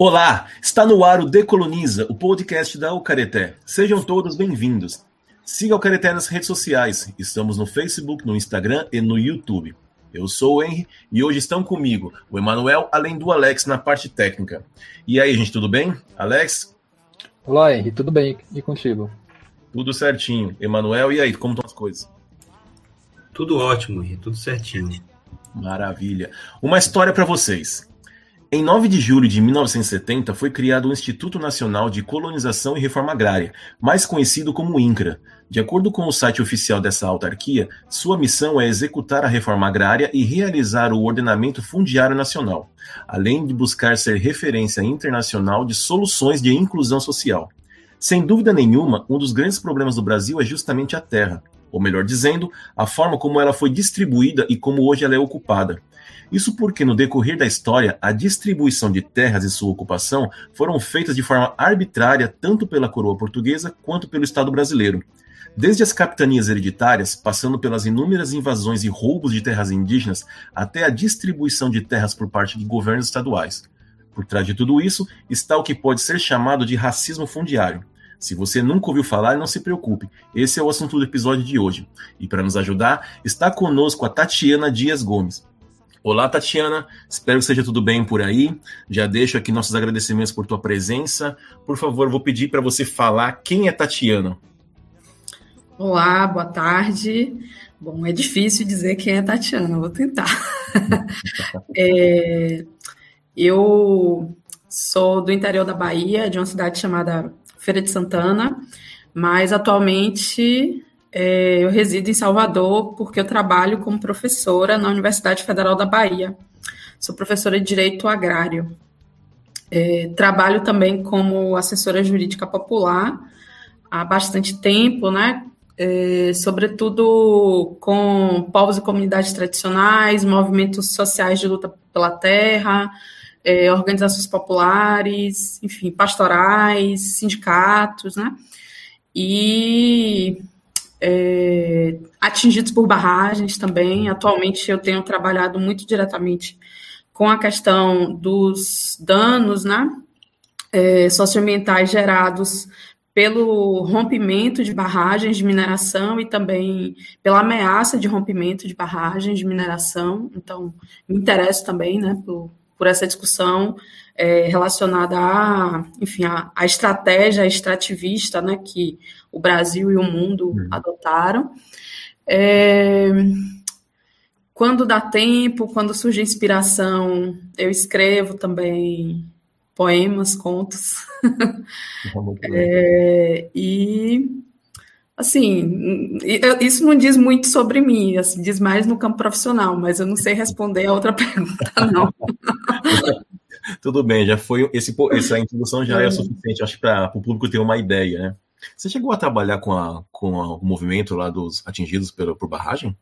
Olá, está no ar o Decoloniza, o podcast da Ucareté. Sejam todos bem-vindos. Siga o Ucareté nas redes sociais. Estamos no Facebook, no Instagram e no YouTube. Eu sou o Henry e hoje estão comigo o Emanuel, além do Alex na parte técnica. E aí, gente, tudo bem? Alex? Olá, Henry, tudo bem? E contigo? Tudo certinho. Emanuel, e aí, como estão as coisas? Tudo ótimo, Henry, tudo certinho. Maravilha. Uma história para vocês. Em 9 de julho de 1970 foi criado o Instituto Nacional de Colonização e Reforma Agrária, mais conhecido como INCRA. De acordo com o site oficial dessa autarquia, sua missão é executar a reforma agrária e realizar o ordenamento fundiário nacional, além de buscar ser referência internacional de soluções de inclusão social. Sem dúvida nenhuma, um dos grandes problemas do Brasil é justamente a terra, ou melhor dizendo, a forma como ela foi distribuída e como hoje ela é ocupada. Isso porque, no decorrer da história, a distribuição de terras e sua ocupação foram feitas de forma arbitrária tanto pela coroa portuguesa quanto pelo Estado brasileiro. Desde as capitanias hereditárias, passando pelas inúmeras invasões e roubos de terras indígenas, até a distribuição de terras por parte de governos estaduais. Por trás de tudo isso está o que pode ser chamado de racismo fundiário. Se você nunca ouviu falar, não se preocupe. Esse é o assunto do episódio de hoje. E para nos ajudar, está conosco a Tatiana Dias Gomes. Olá, Tatiana. Espero que seja tudo bem por aí. Já deixo aqui nossos agradecimentos por tua presença. Por favor, vou pedir para você falar quem é Tatiana. Olá, boa tarde. Bom, é difícil dizer quem é Tatiana, vou tentar. é, eu sou do interior da Bahia, de uma cidade chamada Feira de Santana, mas atualmente é, eu resido em Salvador porque eu trabalho como professora na Universidade Federal da Bahia. Sou professora de Direito Agrário. É, trabalho também como assessora jurídica popular há bastante tempo, né? É, sobretudo com povos e comunidades tradicionais, movimentos sociais de luta pela terra, é, organizações populares, enfim, pastorais, sindicatos, né? E é, atingidos por barragens também. Atualmente eu tenho trabalhado muito diretamente com a questão dos danos né, é, socioambientais gerados pelo rompimento de barragens de mineração e também pela ameaça de rompimento de barragens de mineração. Então, me interesso também né, por, por essa discussão é, relacionada a, enfim, a, a, estratégia extrativista né, que o Brasil e o mundo uhum. adotaram. É, quando dá tempo, quando surge inspiração, eu escrevo também poemas, contos. é, e assim, isso não diz muito sobre mim, assim, diz mais no campo profissional, mas eu não sei responder a outra pergunta, não. Tudo bem, já foi esse, essa introdução já é, é suficiente, acho, para o público ter uma ideia, né? Você chegou a trabalhar com, a, com a, o movimento lá dos atingidos por, por barragem?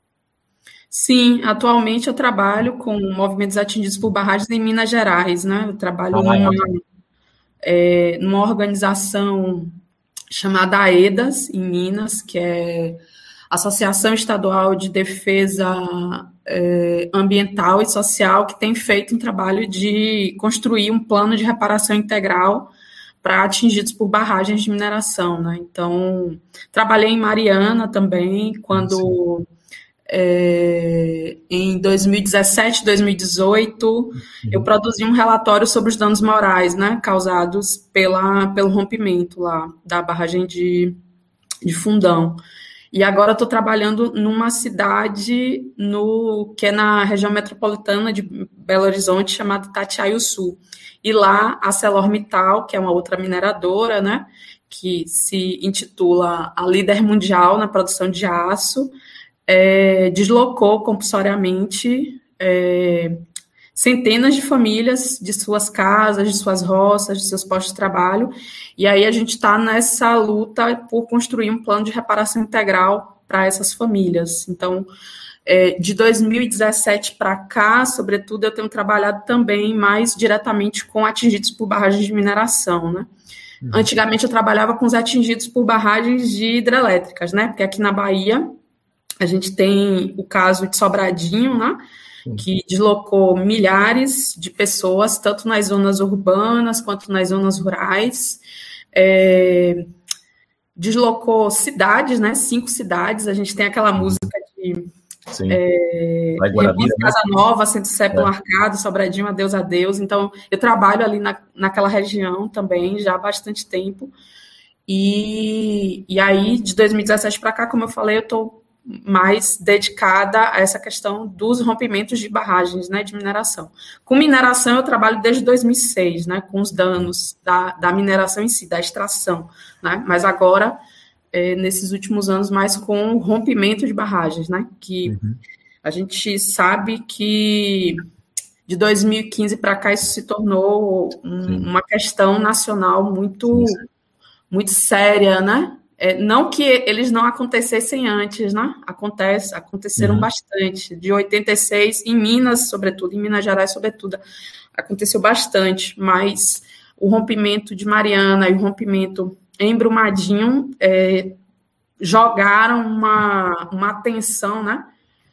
Sim, atualmente eu trabalho com movimentos atingidos por barragens em Minas Gerais, né? Eu trabalho ah, numa, é, numa organização chamada AEDAS, em Minas, que é Associação Estadual de Defesa é, Ambiental e Social, que tem feito um trabalho de construir um plano de reparação integral para atingidos por barragens de mineração. Né? Então, trabalhei em Mariana também, quando é, em 2017, 2018, uhum. eu produzi um relatório sobre os danos morais né, causados pela, pelo rompimento lá da barragem de, de Fundão. E agora estou trabalhando numa cidade no que é na região metropolitana de Belo Horizonte, chamada Sul. E lá a ArcelorMittal, que é uma outra mineradora, né, que se intitula a líder mundial na produção de aço, é, deslocou compulsoriamente é, centenas de famílias de suas casas, de suas roças, de seus postos de trabalho. E aí a gente está nessa luta por construir um plano de reparação integral para essas famílias. Então, é, de 2017 para cá, sobretudo, eu tenho trabalhado também mais diretamente com atingidos por barragens de mineração, né? Uhum. Antigamente eu trabalhava com os atingidos por barragens de hidrelétricas, né? Porque aqui na Bahia a gente tem o caso de Sobradinho, né? que deslocou milhares de pessoas, tanto nas zonas urbanas quanto nas zonas rurais. É, deslocou cidades, né? Cinco cidades. A gente tem aquela música de Sim. É, Guarabira, né? Casa Nova, Centro pelo é. Arcado, Sobradinho, Adeus, Adeus. Então, eu trabalho ali na, naquela região também já há bastante tempo. E, e aí, de 2017 para cá, como eu falei, eu estou mais dedicada a essa questão dos rompimentos de barragens né, de mineração. Com mineração, eu trabalho desde 2006, né, com os danos da, da mineração em si, da extração. Né, mas agora, é, nesses últimos anos, mais com o rompimento de barragens, né, que uhum. a gente sabe que de 2015 para cá isso se tornou um, uma questão nacional muito, muito séria, né? É, não que eles não acontecessem antes, né? Acontece, aconteceram uhum. bastante. De 86, em Minas, sobretudo, em Minas Gerais, sobretudo, aconteceu bastante, mas o rompimento de Mariana e o rompimento em Brumadinho é, jogaram uma, uma atenção, né?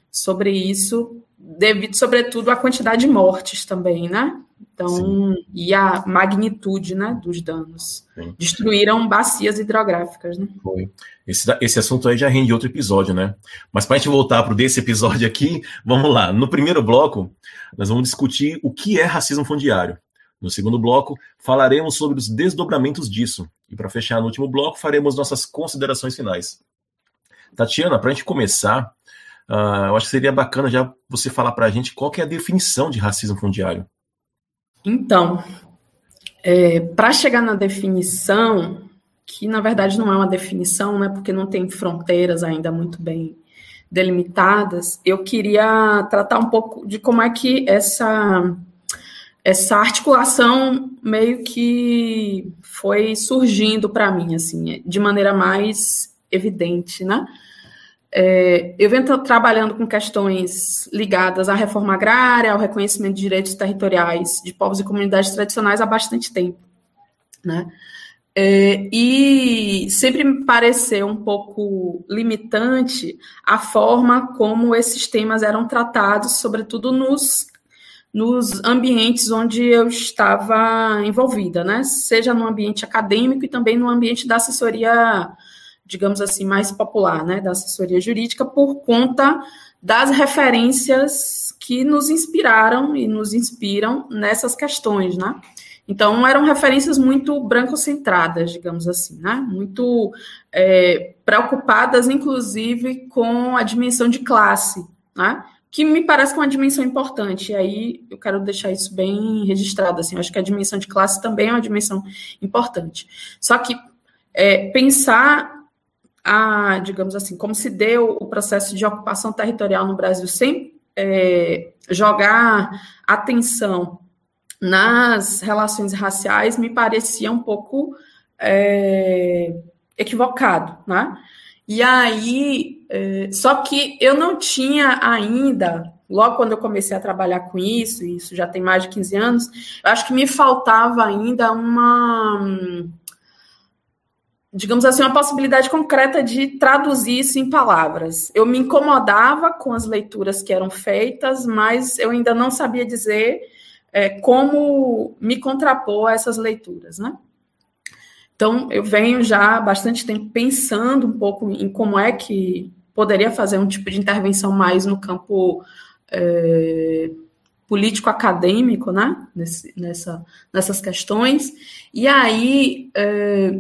Sobre isso, devido, sobretudo, à quantidade de mortes também, né? Então, Sim. e a magnitude né, dos danos. Sim. Destruíram bacias hidrográficas. Né? Foi. Esse, esse assunto aí já rende outro episódio, né? Mas para a gente voltar para desse episódio aqui, vamos lá. No primeiro bloco, nós vamos discutir o que é racismo fundiário. No segundo bloco, falaremos sobre os desdobramentos disso. E para fechar no último bloco, faremos nossas considerações finais. Tatiana, para a gente começar, uh, eu acho que seria bacana já você falar para a gente qual é a definição de racismo fundiário. Então, é, para chegar na definição, que na verdade não é uma definição, né, porque não tem fronteiras ainda muito bem delimitadas, eu queria tratar um pouco de como é que essa essa articulação meio que foi surgindo para mim assim, de maneira mais evidente, né? É, eu venho trabalhando com questões ligadas à reforma agrária, ao reconhecimento de direitos territoriais de povos e comunidades tradicionais há bastante tempo. Né? É, e sempre me pareceu um pouco limitante a forma como esses temas eram tratados, sobretudo nos, nos ambientes onde eu estava envolvida, né? seja no ambiente acadêmico e também no ambiente da assessoria digamos assim, mais popular, né, da assessoria jurídica, por conta das referências que nos inspiraram e nos inspiram nessas questões, né? Então, eram referências muito brancocentradas, digamos assim, né? Muito é, preocupadas, inclusive, com a dimensão de classe, né? Que me parece que é uma dimensão importante. E aí, eu quero deixar isso bem registrado, assim. Eu acho que a dimensão de classe também é uma dimensão importante. Só que é, pensar a, digamos assim, como se deu o processo de ocupação territorial no Brasil sem é, jogar atenção nas relações raciais, me parecia um pouco é, equivocado, né? E aí, é, só que eu não tinha ainda, logo quando eu comecei a trabalhar com isso, isso já tem mais de 15 anos, eu acho que me faltava ainda uma digamos assim, uma possibilidade concreta de traduzir isso em palavras. Eu me incomodava com as leituras que eram feitas, mas eu ainda não sabia dizer é, como me contrapor a essas leituras, né? Então, eu venho já há bastante tempo pensando um pouco em como é que poderia fazer um tipo de intervenção mais no campo é, político-acadêmico, né? Nesse, nessa, nessas questões. E aí, é,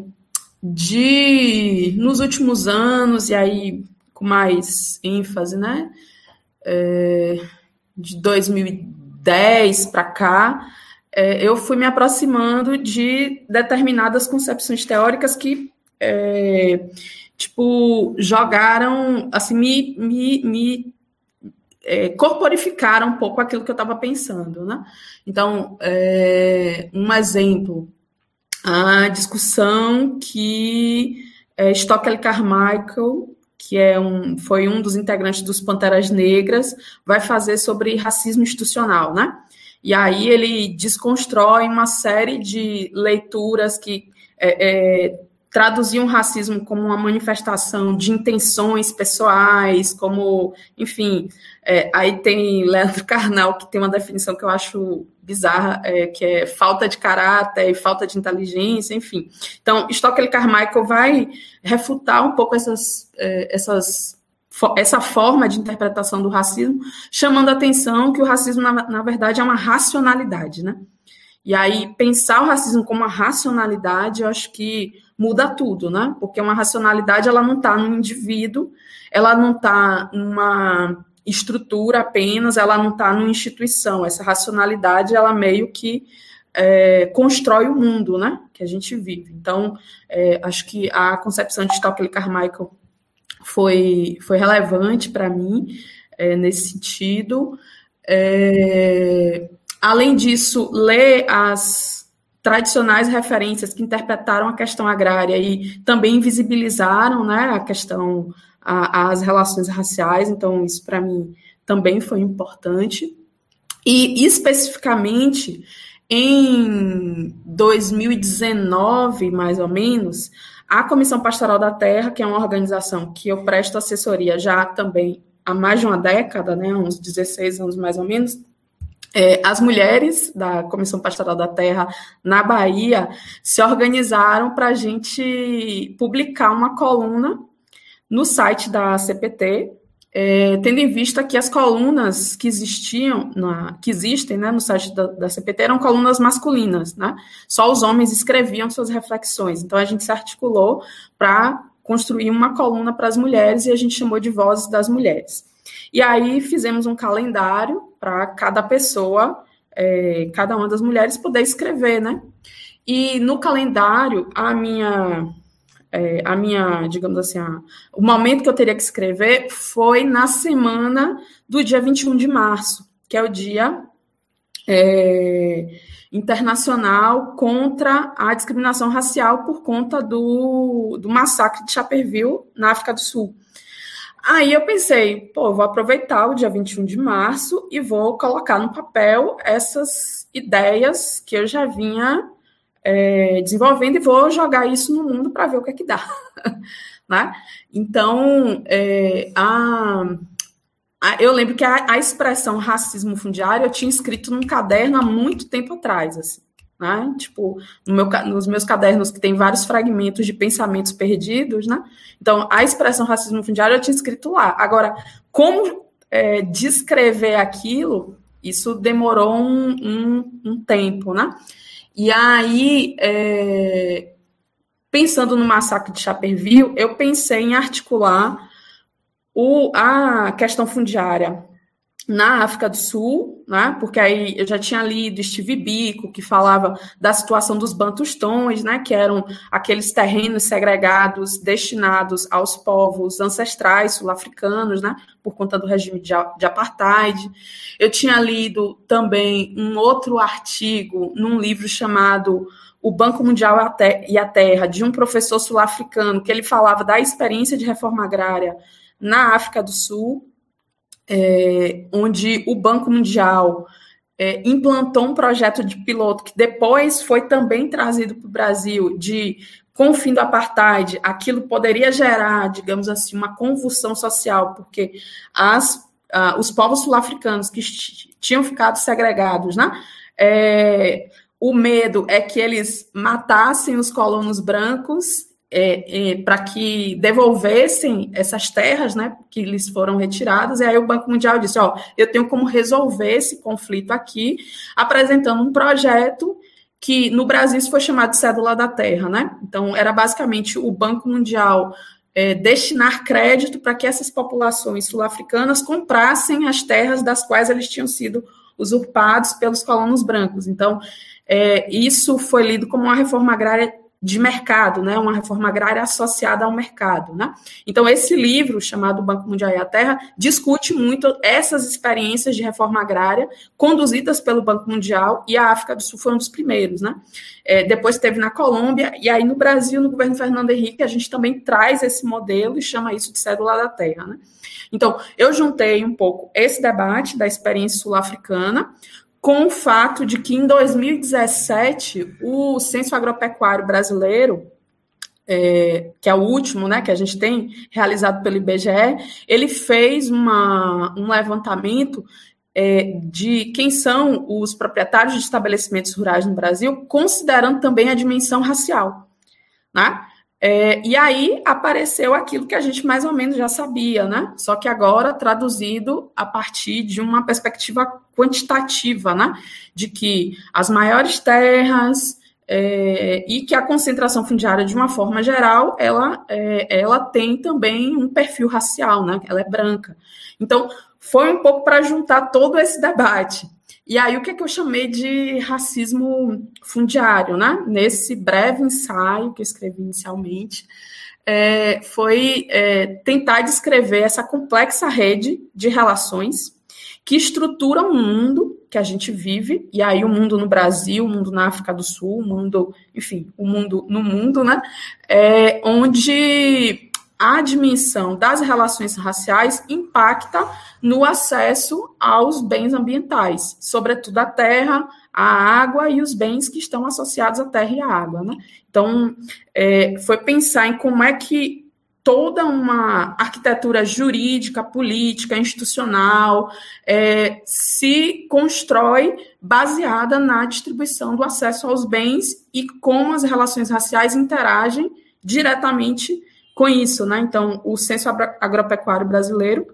de nos últimos anos, e aí com mais ênfase, né? É, de 2010 para cá, é, eu fui me aproximando de determinadas concepções teóricas que, é, tipo, jogaram, assim, me, me, me é, corporificaram um pouco aquilo que eu estava pensando, né? Então, é, um exemplo a discussão que é, Stockley Carmichael, que é um, foi um dos integrantes dos Panteras Negras, vai fazer sobre racismo institucional, né? E aí ele desconstrói uma série de leituras que é, é, traduziam o racismo como uma manifestação de intenções pessoais, como, enfim, é, aí tem Leandro Carnal, que tem uma definição que eu acho bizarra, é, que é falta de caráter e falta de inteligência, enfim. Então, Stockley Carmichael vai refutar um pouco essas, é, essas essa forma de interpretação do racismo, chamando a atenção que o racismo, na, na verdade, é uma racionalidade, né? E aí, pensar o racismo como uma racionalidade, eu acho que muda tudo, né? Porque uma racionalidade, ela não está no indivíduo, ela não está numa estrutura apenas, ela não está numa instituição. Essa racionalidade, ela meio que é, constrói o mundo, né? Que a gente vive. Então, é, acho que a concepção de Stockley Carmichael foi, foi relevante para mim é, nesse sentido. É, além disso, ler as tradicionais referências que interpretaram a questão agrária e também invisibilizaram né, a questão, as relações raciais, então isso para mim também foi importante. E especificamente em 2019, mais ou menos, a Comissão Pastoral da Terra, que é uma organização que eu presto assessoria já também há mais de uma década, né, uns 16 anos mais ou menos, é, as mulheres da Comissão Pastoral da Terra na Bahia se organizaram para a gente publicar uma coluna no site da CPT, é, tendo em vista que as colunas que existiam, na, que existem né, no site da, da, CPT eram colunas masculinas, né? Só os homens escreviam suas reflexões. Então a gente se articulou para construir uma coluna para as mulheres e a gente chamou de Vozes das Mulheres. E aí fizemos um calendário para cada pessoa, é, cada uma das mulheres poder escrever, né? E no calendário, a minha é, a minha, digamos assim, a, o momento que eu teria que escrever foi na semana do dia 21 de março, que é o dia é, internacional contra a discriminação racial por conta do, do massacre de Chaperville, na África do Sul. Aí eu pensei, pô, vou aproveitar o dia 21 de março e vou colocar no papel essas ideias que eu já vinha é, desenvolvendo e vou jogar isso no mundo para ver o que é que dá. né? Então, é, a, a, eu lembro que a, a, expressão racismo fundiário eu tinha escrito num caderno há muito tempo atrás, assim, né? Tipo, no meu, nos meus cadernos que tem vários fragmentos de pensamentos perdidos, né? Então, a expressão racismo fundiário eu tinha escrito lá. Agora, como é, descrever aquilo, isso demorou um, um, um tempo, né? E aí, é, pensando no massacre de Chaperville, eu pensei em articular o, a questão fundiária na África do Sul, né? Porque aí eu já tinha lido Steve Biko, que falava da situação dos bantustões, né? Que eram aqueles terrenos segregados destinados aos povos ancestrais sul-africanos, né? Por conta do regime de, de apartheid. Eu tinha lido também um outro artigo num livro chamado o Banco Mundial e a Terra, de um professor sul-africano, que ele falava da experiência de reforma agrária na África do Sul, é, onde o Banco Mundial é, implantou um projeto de piloto que depois foi também trazido para o Brasil de com o fim do apartheid, aquilo poderia gerar, digamos assim, uma convulsão social, porque as, os povos sul-africanos que tinham ficado segregados, né? É, o medo é que eles matassem os colonos brancos é, é, para que devolvessem essas terras, né, que lhes foram retiradas, e aí o Banco Mundial disse, ó, eu tenho como resolver esse conflito aqui, apresentando um projeto que no Brasil isso foi chamado de cédula da terra, né? Então era basicamente o Banco Mundial é, destinar crédito para que essas populações sul-africanas comprassem as terras das quais eles tinham sido usurpados pelos colonos brancos. Então, é, isso foi lido como uma reforma agrária de mercado, né, uma reforma agrária associada ao mercado, né? Então esse livro chamado Banco Mundial e a Terra discute muito essas experiências de reforma agrária conduzidas pelo Banco Mundial e a África do Sul foi um dos primeiros, né? É, depois teve na Colômbia e aí no Brasil no governo Fernando Henrique a gente também traz esse modelo e chama isso de cédula da terra, né? Então eu juntei um pouco esse debate da experiência sul-africana com o fato de que em 2017 o censo agropecuário brasileiro é, que é o último, né, que a gente tem realizado pelo IBGE, ele fez uma, um levantamento é, de quem são os proprietários de estabelecimentos rurais no Brasil, considerando também a dimensão racial, né? É, e aí apareceu aquilo que a gente mais ou menos já sabia, né? Só que agora traduzido a partir de uma perspectiva quantitativa, né? De que as maiores terras é, e que a concentração fundiária, de uma forma geral, ela, é, ela tem também um perfil racial, né? Ela é branca. Então, foi um pouco para juntar todo esse debate. E aí, o que, é que eu chamei de racismo fundiário, né? Nesse breve ensaio que eu escrevi inicialmente, é, foi é, tentar descrever essa complexa rede de relações que estruturam o mundo que a gente vive, e aí o mundo no Brasil, o mundo na África do Sul, o mundo, enfim, o mundo no mundo, né? É, onde a dimensão das relações raciais impacta no acesso aos bens ambientais, sobretudo a terra, a água e os bens que estão associados à terra e à água. Né? Então, é, foi pensar em como é que toda uma arquitetura jurídica, política, institucional é, se constrói baseada na distribuição do acesso aos bens e como as relações raciais interagem diretamente com isso, né? Então, o censo agropecuário brasileiro,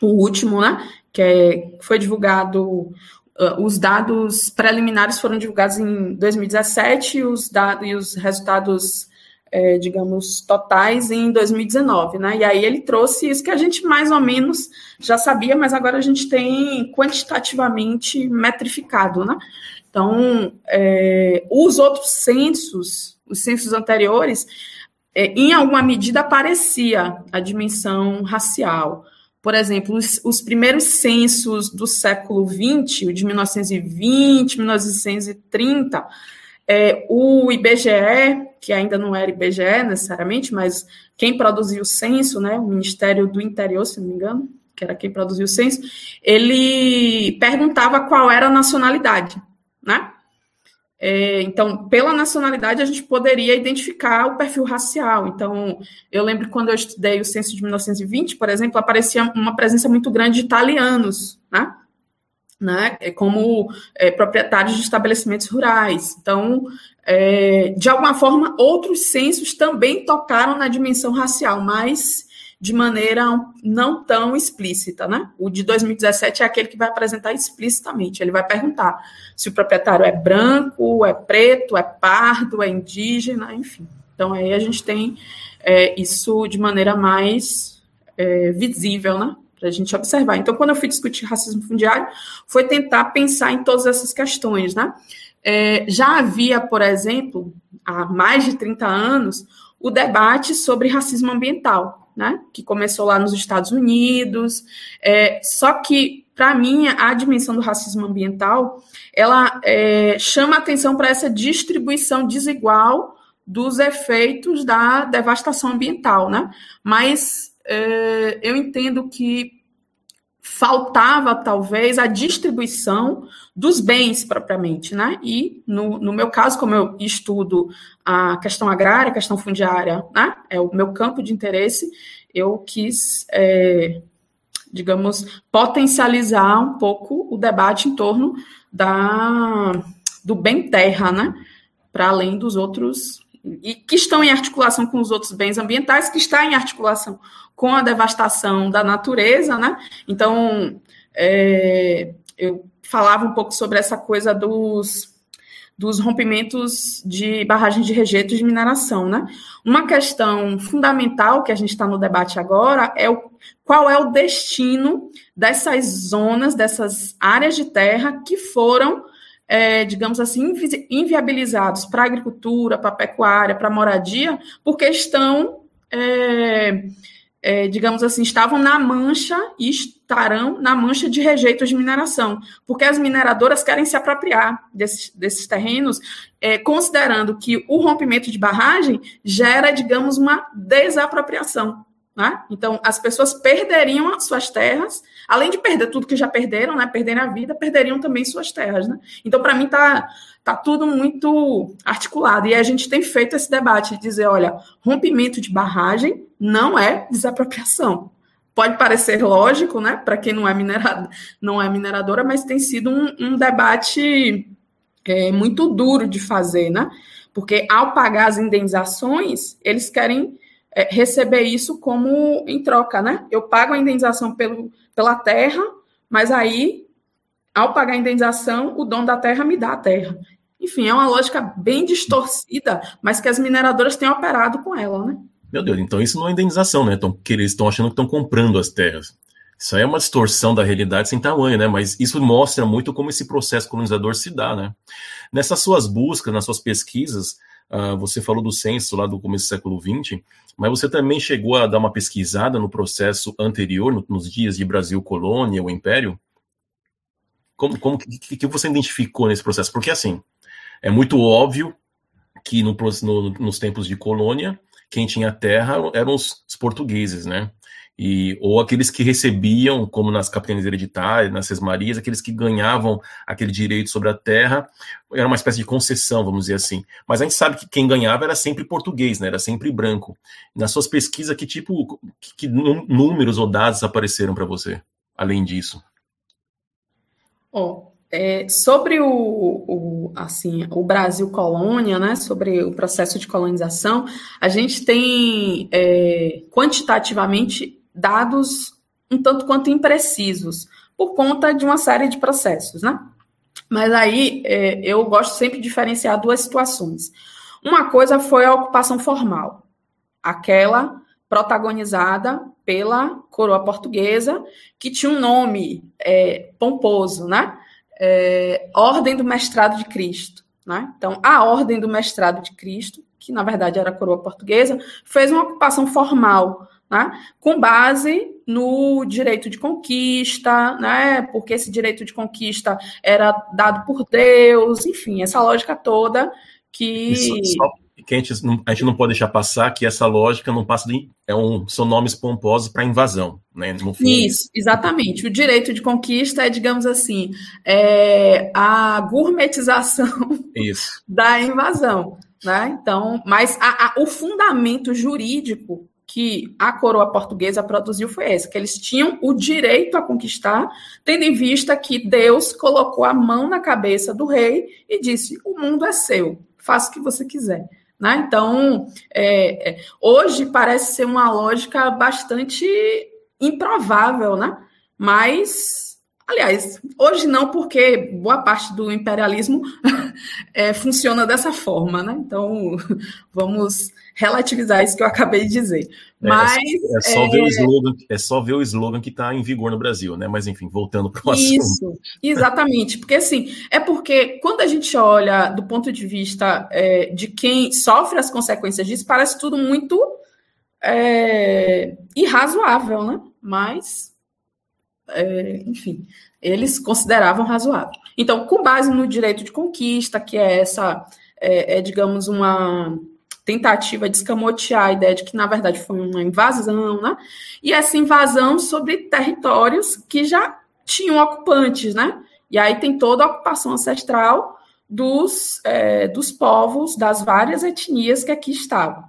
o último, né? Que é, foi divulgado, uh, os dados preliminares foram divulgados em 2017 e os dados e os resultados, é, digamos, totais em 2019, né? E aí ele trouxe isso que a gente mais ou menos já sabia, mas agora a gente tem quantitativamente metrificado, né? Então, é, os outros censos, os censos anteriores, é, em alguma medida aparecia a dimensão racial. Por exemplo, os, os, primeiros censos do século XX, o de 1920, 1930, é, o IBGE, que ainda não era IBGE necessariamente, mas quem produziu o censo, né, o Ministério do Interior, se não me engano, que era quem produziu o censo, ele perguntava qual era a nacionalidade, né? É, então, pela nacionalidade, a gente poderia identificar o perfil racial. Então, eu lembro quando eu estudei o censo de 1920, por exemplo, aparecia uma presença muito grande de italianos, né? né? É, como é, proprietários de estabelecimentos rurais. Então, é, de alguma forma, outros censos também tocaram na dimensão racial, mas de maneira não tão explícita, né? O de 2017 é aquele que vai apresentar explicitamente. Ele vai perguntar se o proprietário é branco, é preto, é pardo, é indígena, enfim. Então aí a gente tem é, isso de maneira mais é, visível, né? Para a gente observar. Então, quando eu fui discutir racismo fundiário, foi tentar pensar em todas essas questões, né? É, já havia, por exemplo, há mais de 30 anos, o debate sobre racismo ambiental, né, que começou lá nos Estados Unidos. É, só que, para mim, a dimensão do racismo ambiental, ela é, chama atenção para essa distribuição desigual dos efeitos da devastação ambiental, né? Mas é, eu entendo que faltava talvez a distribuição dos bens propriamente, né? E no, no meu caso, como eu estudo a questão agrária, a questão fundiária, né? É o meu campo de interesse, eu quis, é, digamos, potencializar um pouco o debate em torno da, do bem terra, né? Para além dos outros e que estão em articulação com os outros bens ambientais, que está em articulação com a devastação da natureza, né? Então, é, eu falava um pouco sobre essa coisa dos, dos rompimentos de barragens de rejeito de mineração, né? Uma questão fundamental que a gente está no debate agora é o, qual é o destino dessas zonas, dessas áreas de terra que foram é, digamos assim, inviabilizados para a agricultura, para a pecuária, para a moradia, porque estão é, é, digamos assim, estavam na mancha e estarão na mancha de rejeitos de mineração, porque as mineradoras querem se apropriar desses, desses terrenos, é, considerando que o rompimento de barragem gera, digamos, uma desapropriação. né? Então, as pessoas perderiam as suas terras, além de perder tudo que já perderam, né? Perderem a vida, perderiam também suas terras, né? Então, para mim, tá, tá tudo muito articulado. E a gente tem feito esse debate de dizer, olha, rompimento de barragem não é desapropriação. Pode parecer lógico, né? Para quem não é, minerado, não é mineradora, mas tem sido um, um debate é, muito duro de fazer, né? Porque ao pagar as indenizações, eles querem é, receber isso como em troca, né? Eu pago a indenização pelo, pela terra, mas aí, ao pagar a indenização, o dono da terra me dá a terra. Enfim, é uma lógica bem distorcida, mas que as mineradoras têm operado com ela, né? Meu Deus, então isso não é indenização, né? Então, que eles estão achando que estão comprando as terras. Isso aí é uma distorção da realidade sem tamanho, né? Mas isso mostra muito como esse processo colonizador se dá, né? Nessas suas buscas, nas suas pesquisas, uh, você falou do censo lá do começo do século XX, mas você também chegou a dar uma pesquisada no processo anterior, no, nos dias de Brasil colônia, o Império? Como, como que, que, você identificou nesse processo? Porque assim, é muito óbvio que no, no, nos tempos de colônia, quem tinha terra eram os, os portugueses, né? E ou aqueles que recebiam, como nas capitanias hereditárias, nas sesmarias, aqueles que ganhavam aquele direito sobre a terra, era uma espécie de concessão, vamos dizer assim. Mas a gente sabe que quem ganhava era sempre português, né? Era sempre branco. Nas suas pesquisas, que tipo, que, que números ou dados apareceram para você, além disso? É, sobre o, o, assim, o Brasil colônia, né, sobre o processo de colonização, a gente tem é, quantitativamente dados um tanto quanto imprecisos, por conta de uma série de processos, né? Mas aí é, eu gosto sempre de diferenciar duas situações. Uma coisa foi a ocupação formal, aquela protagonizada pela coroa portuguesa, que tinha um nome é, pomposo, né? É, Ordem do Mestrado de Cristo. Né? Então, a Ordem do Mestrado de Cristo, que na verdade era a coroa portuguesa, fez uma ocupação formal né, com base no direito de conquista, né, porque esse direito de conquista era dado por Deus, enfim, essa lógica toda que. Isso, só que a gente, não, a gente não pode deixar passar que essa lógica não passa de. É um, são nomes pomposos para invasão. Né, Isso, exatamente. O direito de conquista é, digamos assim, é a gourmetização Isso. da invasão. Né? Então, mas a, a, o fundamento jurídico que a coroa portuguesa produziu foi esse, que eles tinham o direito a conquistar, tendo em vista que Deus colocou a mão na cabeça do rei e disse: o mundo é seu, faça o que você quiser. Né? Então, é, é, hoje parece ser uma lógica bastante improvável, né? mas, aliás, hoje não, porque boa parte do imperialismo é, funciona dessa forma. Né? Então, vamos relativizar isso que eu acabei de dizer. É, Mas é, só é... Ver o slogan, é só ver o slogan que está em vigor no Brasil, né? Mas enfim, voltando para o assunto. Isso, exatamente, porque assim é porque quando a gente olha do ponto de vista é, de quem sofre as consequências disso, parece tudo muito é, irrazoável, né? Mas é, enfim, eles consideravam razoável. Então, com base no direito de conquista, que é essa, é, é digamos, uma tentativa de escamotear a ideia de que, na verdade, foi uma invasão, né? E essa invasão sobre territórios que já tinham ocupantes, né? E aí tem toda a ocupação ancestral dos, é, dos povos, das várias etnias que aqui estavam.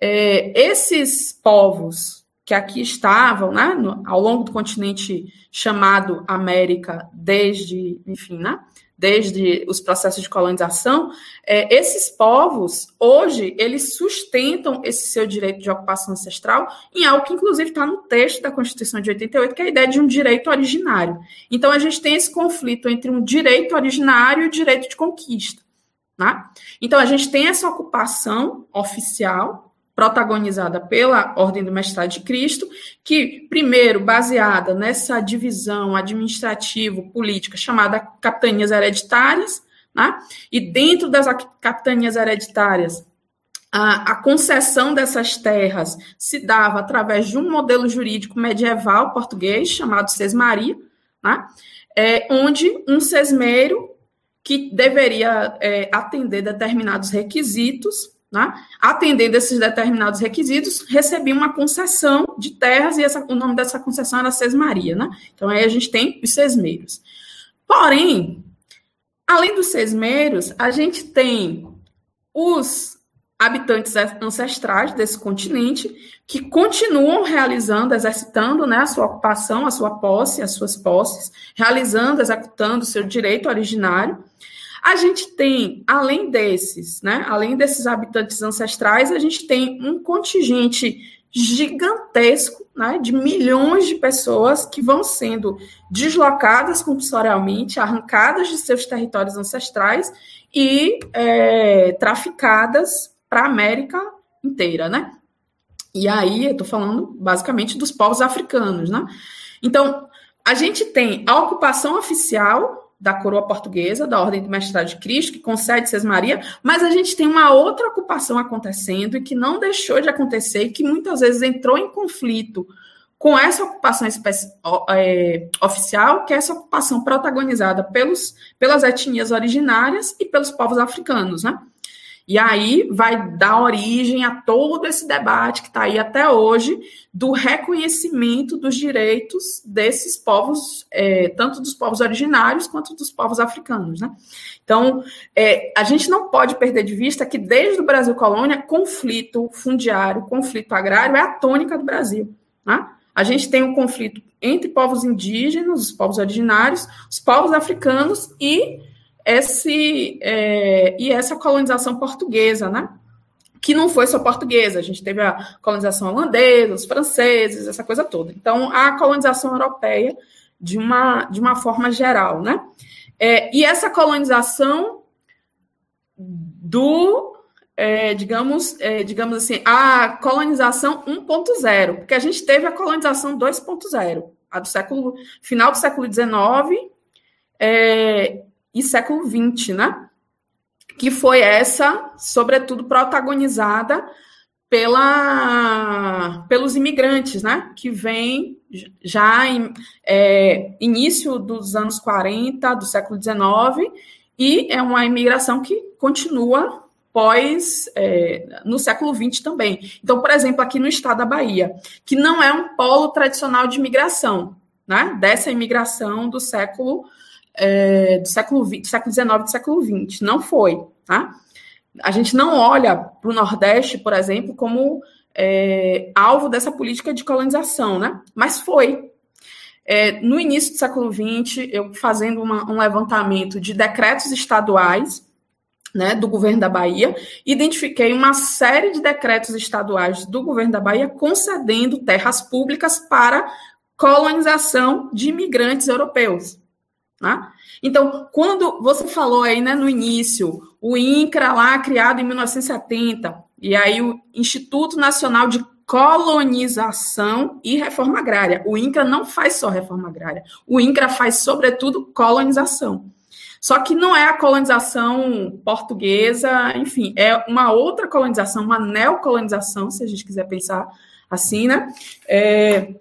É, esses povos que aqui estavam, né, no, ao longo do continente chamado América, desde, enfim, né, desde os processos de colonização, é, esses povos, hoje, eles sustentam esse seu direito de ocupação ancestral em algo que, inclusive, está no texto da Constituição de 88, que é a ideia de um direito originário. Então, a gente tem esse conflito entre um direito originário e o direito de conquista. Né? Então, a gente tem essa ocupação oficial, protagonizada pela Ordem do Mestrado de Cristo, que, primeiro, baseada nessa divisão administrativo-política chamada capitanias hereditárias, né? e dentro das capitanias hereditárias, a, a, concessão dessas terras se dava através de um modelo jurídico medieval português chamado sesmaria, né? é, onde um sesmeiro que deveria é, atender determinados requisitos né, atendendo esses determinados requisitos, recebiam uma concessão de terras, e essa, o nome dessa concessão era Sesmaria. Né? Então, aí a gente tem os sesmeiros. Porém, além dos sesmeiros, a gente tem os habitantes ancestrais desse continente que continuam realizando, exercitando né, a sua ocupação, a sua posse, as suas posses, realizando, executando o seu direito originário. A gente tem, além desses, né, além desses habitantes ancestrais, a gente tem um contingente gigantesco né, de milhões de pessoas que vão sendo deslocadas compulsoriamente, arrancadas de seus territórios ancestrais e é, traficadas para a América inteira, né? E aí eu estou falando basicamente dos povos africanos, né? Então, a gente tem a ocupação oficial da coroa portuguesa, da Ordem do Mestrado de Cristo, que concede Sesmaria, mas a gente tem uma outra ocupação acontecendo e que não deixou de acontecer e que muitas vezes entrou em conflito com essa ocupação é, oficial, que é essa ocupação protagonizada pelos, pelas etnias originárias e pelos povos africanos, né? E aí vai dar origem a todo esse debate que está aí até hoje do reconhecimento dos direitos desses povos, é, tanto dos povos originários quanto dos povos africanos. Né? Então, é, a gente não pode perder de vista que desde o Brasil colônia, conflito fundiário, conflito agrário é a tônica do Brasil. Né? A gente tem um conflito entre povos indígenas, os povos originários, os povos africanos e esse, é, e essa colonização portuguesa, né? Que não foi só portuguesa, a gente teve a colonização holandesa, os franceses, essa coisa toda. Então, a colonização europeia de uma, de uma forma geral, né? É, e essa colonização do, é, digamos, é, digamos assim, a colonização 1.0, porque a gente teve a colonização 2.0, a do século, final do século XIX, é, e século XX, né? Que foi essa, sobretudo, protagonizada pela, pelos imigrantes, né? Que vem já em é, início dos anos 40 do século XIX e é uma imigração que continua pós é, no século XX também. Então, por exemplo, aqui no estado da Bahia, que não é um polo tradicional de imigração, né? Dessa imigração do século é, do século do século XIX do século XX. Não foi, tá? A gente não olha para o Nordeste, por exemplo, como é, alvo dessa política de colonização, né? Mas foi. É, no início do século XX, eu fazendo uma, um levantamento de decretos estaduais né, do governo da Bahia, identifiquei uma série de decretos estaduais do governo da Bahia concedendo terras públicas para colonização de imigrantes europeus. Né? Então, quando você falou aí né, no início, o INCRA lá criado em 1970, e aí o Instituto Nacional de Colonização e Reforma Agrária. O INCRA não faz só reforma agrária, o INCRA faz, sobretudo, colonização. Só que não é a colonização portuguesa, enfim, é uma outra colonização, uma neocolonização, se a gente quiser pensar assim, né? É,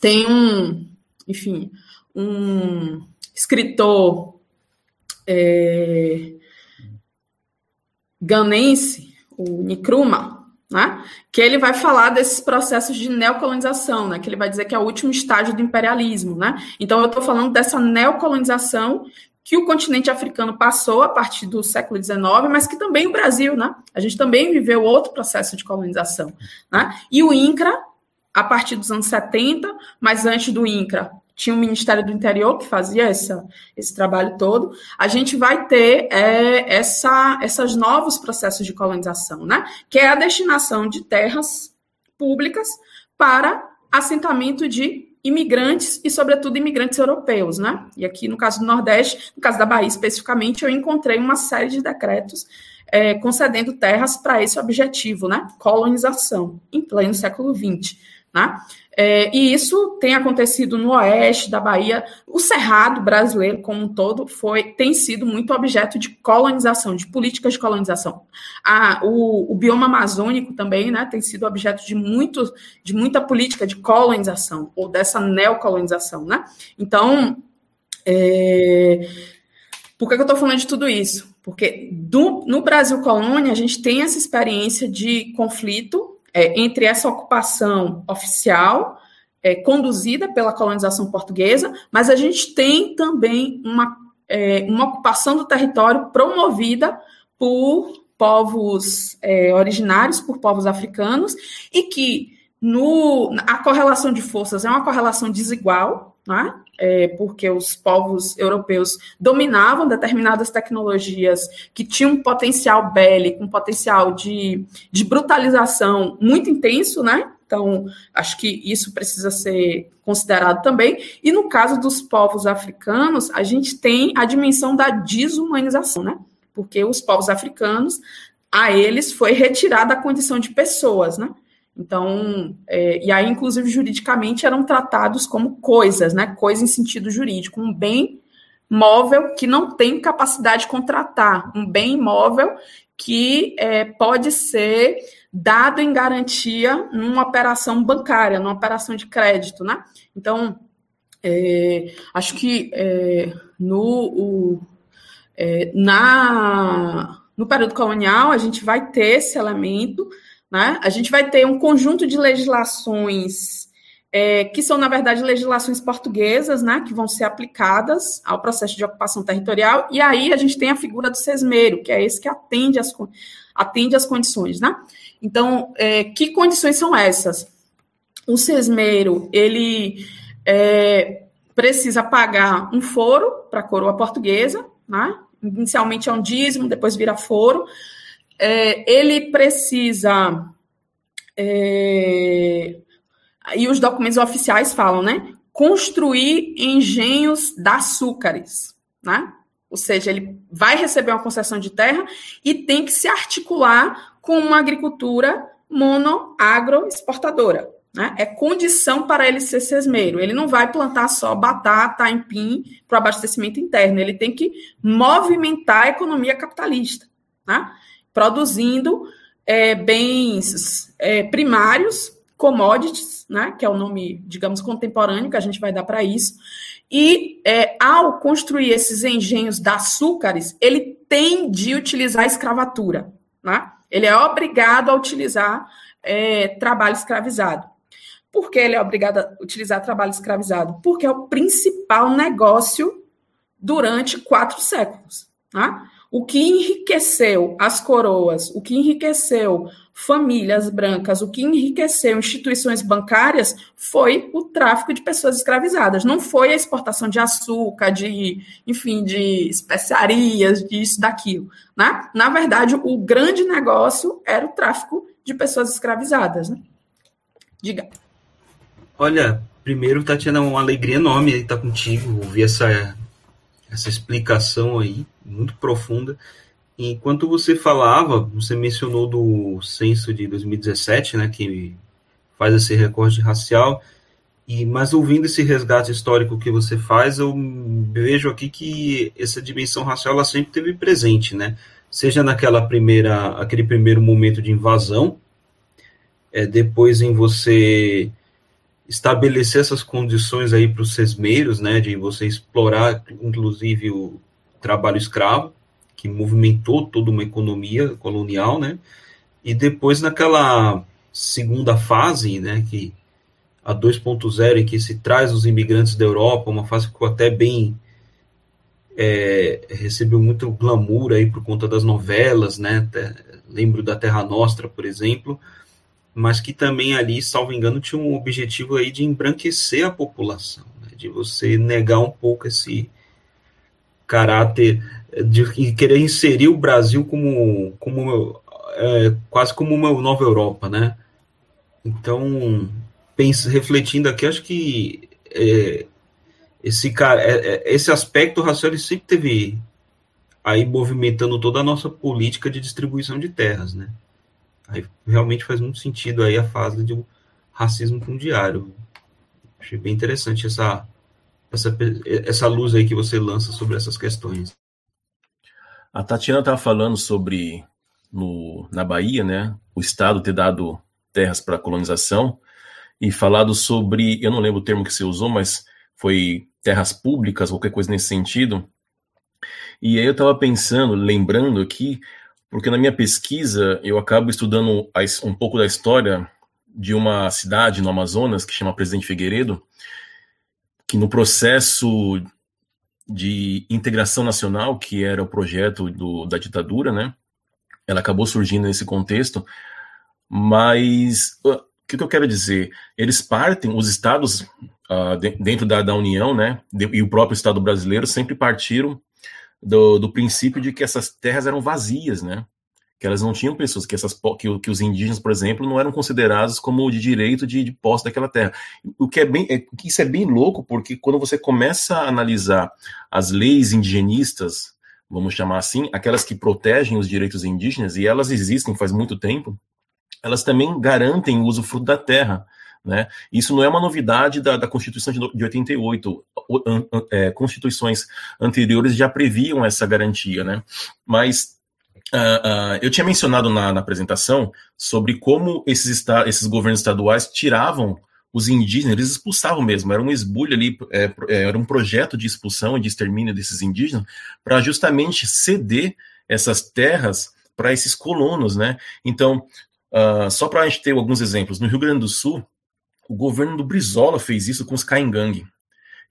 tem um, enfim, um escritor é, ganense, o Nkrumah, né, que ele vai falar desses processos de neocolonização, né, que ele vai dizer que é o último estágio do imperialismo. Né? Então, eu estou falando dessa neocolonização que o continente africano passou a partir do século XIX, mas que também o Brasil, né? A gente também viveu outro processo de colonização, né? E o INCRA, a partir dos anos 70, mas antes do INCRA, tinha o Ministério do Interior que fazia essa, esse trabalho todo, a gente vai ter é, essa, esses novos processos de colonização, né? que é a destinação de terras públicas para assentamento de imigrantes e, sobretudo, imigrantes europeus. Né? E aqui, no caso do Nordeste, no caso da Bahia especificamente, eu encontrei uma série de decretos é, concedendo terras para esse objetivo, né? colonização, em pleno século XX. Né? É, e isso tem acontecido no oeste da Bahia. O cerrado brasileiro, como um todo, foi, tem sido muito objeto de colonização, de políticas de colonização. A, o, o bioma amazônico também né, tem sido objeto de, muito, de muita política de colonização, ou dessa neocolonização. Né? Então, é, por que, que eu estou falando de tudo isso? Porque do, no Brasil colônia, a gente tem essa experiência de conflito é, entre essa ocupação oficial, é, conduzida pela colonização portuguesa, mas a gente tem também uma, é, uma ocupação do território promovida por povos é, originários, por povos africanos, e que no, a correlação de forças é uma correlação desigual, né? É, porque os povos europeus dominavam determinadas tecnologias que tinham um potencial bélico, um potencial de, de brutalização muito intenso, né? Então, acho que isso precisa ser considerado também. E no caso dos povos africanos, a gente tem a dimensão da desumanização, né? Porque os povos africanos, a eles foi retirada a condição de pessoas, né? Então, é, e aí, inclusive, juridicamente eram tratados como coisas, né? Coisa em sentido jurídico, um bem móvel que não tem capacidade de contratar, um bem imóvel que é, pode ser dado em garantia numa operação bancária, numa operação de crédito, né? Então, é, acho que é, no, o, é, na, no período colonial a gente vai ter esse elemento né? A gente vai ter um conjunto de legislações é, que são, na verdade, legislações portuguesas, né, que vão ser aplicadas ao processo de ocupação territorial, e aí a gente tem a figura do sesmeiro, que é esse que atende as, atende as condições, né? Então, é, que condições são essas? O sesmeiro, ele é, precisa pagar um foro para a coroa portuguesa, né? Inicialmente é um dízimo, depois vira foro, é, ele precisa. É, e os documentos oficiais falam, né? Construir engenhos de açúcares, né? Ou seja, ele vai receber uma concessão de terra e tem que se articular com uma agricultura monoagroexportadora. Né? É condição para ele ser sesmeiro. Ele não vai plantar só batata, aipim para o abastecimento interno. Ele tem que movimentar a economia capitalista. Né? Produzindo é, bens é, primários, commodities, né, que é o nome, digamos, contemporâneo que a gente vai dar para isso. E é, ao construir esses engenhos de açúcares, ele tem de utilizar a escravatura. Né? Ele é obrigado a utilizar é, trabalho escravizado. Por que ele é obrigado a utilizar trabalho escravizado? Porque é o principal negócio durante quatro séculos. Né? O que enriqueceu as coroas, o que enriqueceu famílias brancas, o que enriqueceu instituições bancárias foi o tráfico de pessoas escravizadas. Não foi a exportação de açúcar, de, enfim, de especiarias, disso, daquilo. Né? Na verdade, o grande negócio era o tráfico de pessoas escravizadas. Né? Diga. Olha, primeiro, Tatiana, uma alegria enorme estar contigo, ouvir essa, essa explicação aí muito profunda. Enquanto você falava, você mencionou do censo de 2017, né, que faz esse recorte racial, e mas ouvindo esse resgate histórico que você faz, eu vejo aqui que essa dimensão racial ela sempre teve presente, né? Seja naquela primeira, aquele primeiro momento de invasão, é, depois em você estabelecer essas condições aí para os sesmeiros, né, de você explorar, inclusive o trabalho escravo, que movimentou toda uma economia colonial, né? E depois naquela segunda fase, né, que a 2.0 em que se traz os imigrantes da Europa, uma fase que ficou até bem é, recebeu muito glamour aí por conta das novelas, né? lembro da Terra Nostra, por exemplo, mas que também ali, salvo engano, tinha um objetivo aí de embranquecer a população, né? de você negar um pouco esse caráter de querer inserir o Brasil como, como é, quase como uma nova Europa, né? Então, penso, refletindo aqui, acho que é, esse cara, é, é, esse aspecto racial sempre teve aí movimentando toda a nossa política de distribuição de terras, né? Aí realmente faz muito sentido aí a fase de um racismo fundiário. Achei bem interessante essa essa, essa luz aí que você lança sobre essas questões. A Tatiana estava falando sobre, no, na Bahia, né, o Estado ter dado terras para colonização e falado sobre, eu não lembro o termo que você usou, mas foi terras públicas, qualquer coisa nesse sentido. E aí eu estava pensando, lembrando aqui, porque na minha pesquisa eu acabo estudando um pouco da história de uma cidade no Amazonas que chama Presidente Figueiredo, que no processo de integração nacional, que era o projeto do, da ditadura, né? Ela acabou surgindo nesse contexto, mas o que, que eu quero dizer? Eles partem, os estados uh, de, dentro da, da União, né? E o próprio Estado brasileiro sempre partiram do, do princípio de que essas terras eram vazias, né? Que elas não tinham pessoas, que, essas, que, que, os indígenas, por exemplo, não eram considerados como de direito de, de posse daquela terra. O que é bem, é, isso é bem louco, porque quando você começa a analisar as leis indigenistas, vamos chamar assim, aquelas que protegem os direitos indígenas, e elas existem faz muito tempo, elas também garantem o uso fruto da terra. Né? Isso não é uma novidade da, da Constituição de 88. O, é, constituições anteriores já previam essa garantia, né? Mas Uh, eu tinha mencionado na, na, apresentação sobre como esses, esses governos estaduais tiravam os indígenas, eles expulsavam mesmo, era um esbulho ali, é, é, era um projeto de expulsão e de extermínio desses indígenas para justamente ceder essas terras para esses colonos, né? Então, uh, só para a gente ter alguns exemplos, no Rio Grande do Sul, o governo do Brizola fez isso com os Caingangue.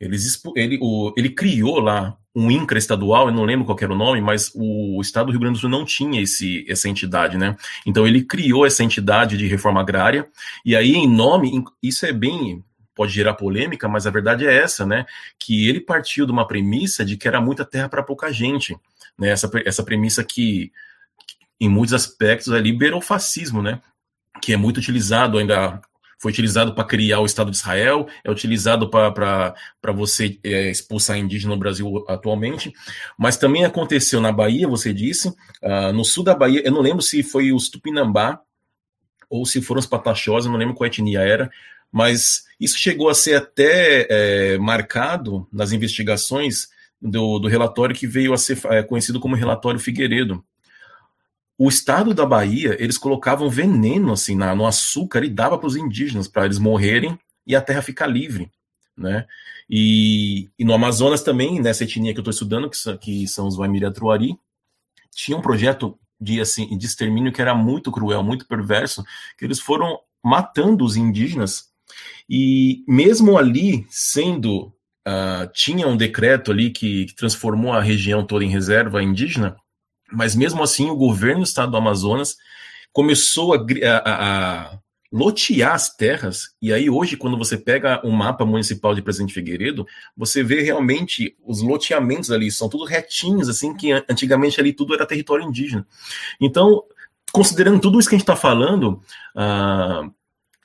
Eles, ele, o, ele criou lá um INCRA estadual, eu não lembro qual era o nome, mas o estado do Rio Grande do Sul não tinha esse, essa entidade, né? Então ele criou essa entidade de reforma agrária, e aí em nome, isso é bem, pode gerar polêmica, mas a verdade é essa, né? Que ele partiu de uma premissa de que era muita terra para pouca gente, né? Essa, essa premissa que, em muitos aspectos, é liberou o fascismo, né? Que é muito utilizado ainda foi utilizado para criar o Estado de Israel, é utilizado para você é, expulsar indígena no Brasil atualmente, mas também aconteceu na Bahia, você disse, uh, no sul da Bahia, eu não lembro se foi os Tupinambá ou se foram os Pataxós, eu não lembro qual etnia era, mas isso chegou a ser até é, marcado nas investigações do, do, relatório que veio a ser é, conhecido como relatório Figueiredo, o estado da Bahia, eles colocavam veneno assim na, no açúcar e dava para os indígenas para eles morrerem e a terra ficar livre, né? E, e no Amazonas também, nessa etnia que eu estou estudando, que são, que são os Waimiri Truari, tinha um projeto de assim de extermínio que era muito cruel, muito perverso, que eles foram matando os indígenas e mesmo ali sendo uh, tinha um decreto ali que, que transformou a região toda em reserva indígena, mas mesmo assim, o governo do estado do Amazonas começou a, a, a lotear as terras, e aí hoje, quando você pega o mapa municipal de Presidente Figueiredo, você vê realmente os loteamentos ali, são tudo retinhos, assim, que antigamente ali tudo era território indígena. Então, considerando tudo isso que a gente está falando, uh,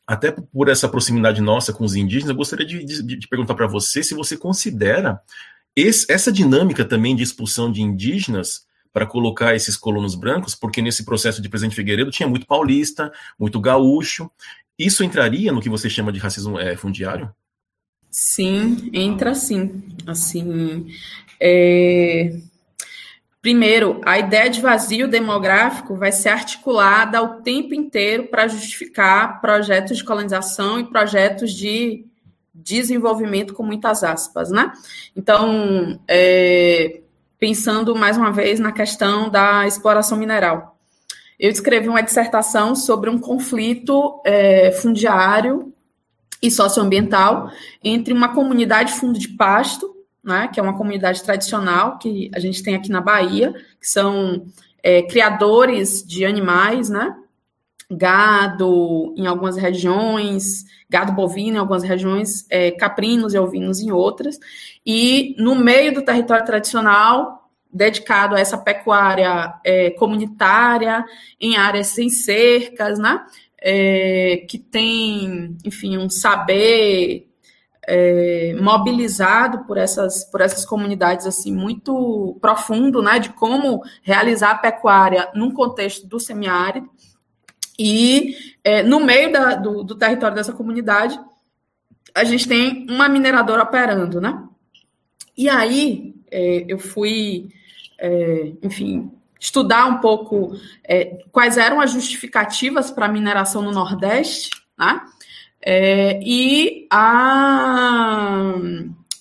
até por essa proximidade nossa com os indígenas, eu gostaria de, de, de perguntar para você se você considera esse, essa dinâmica também de expulsão de indígenas para colocar esses colonos brancos, porque nesse processo de Presidente Figueiredo tinha muito paulista, muito gaúcho. Isso entraria no que você chama de racismo é, fundiário? Sim, entra sim. Assim, é... primeiro, a ideia de vazio demográfico vai ser articulada o tempo inteiro para justificar projetos de colonização e projetos de desenvolvimento com muitas aspas, né? Então, é, pensando mais uma vez na questão da exploração mineral. Eu escrevi uma dissertação sobre um conflito é, fundiário e socioambiental entre uma comunidade fundo de pasto, né, que é uma comunidade tradicional que a gente tem aqui na Bahia, que são é, criadores de animais, né, gado em algumas regiões, gado bovino em algumas regiões, é, caprinos e ovinos em outras, e no meio do território tradicional, dedicado a essa pecuária é, comunitária, em áreas sem cercas, né? É, que tem, enfim, um saber é, mobilizado por essas, por essas comunidades assim muito profundo, né, de como realizar a pecuária num contexto do semiárido e é, no meio da, do, do, território dessa comunidade, a gente tem uma mineradora operando, né? E aí é, eu fui, é, enfim, estudar um pouco é, quais eram as justificativas para a mineração no Nordeste, né? É, e a,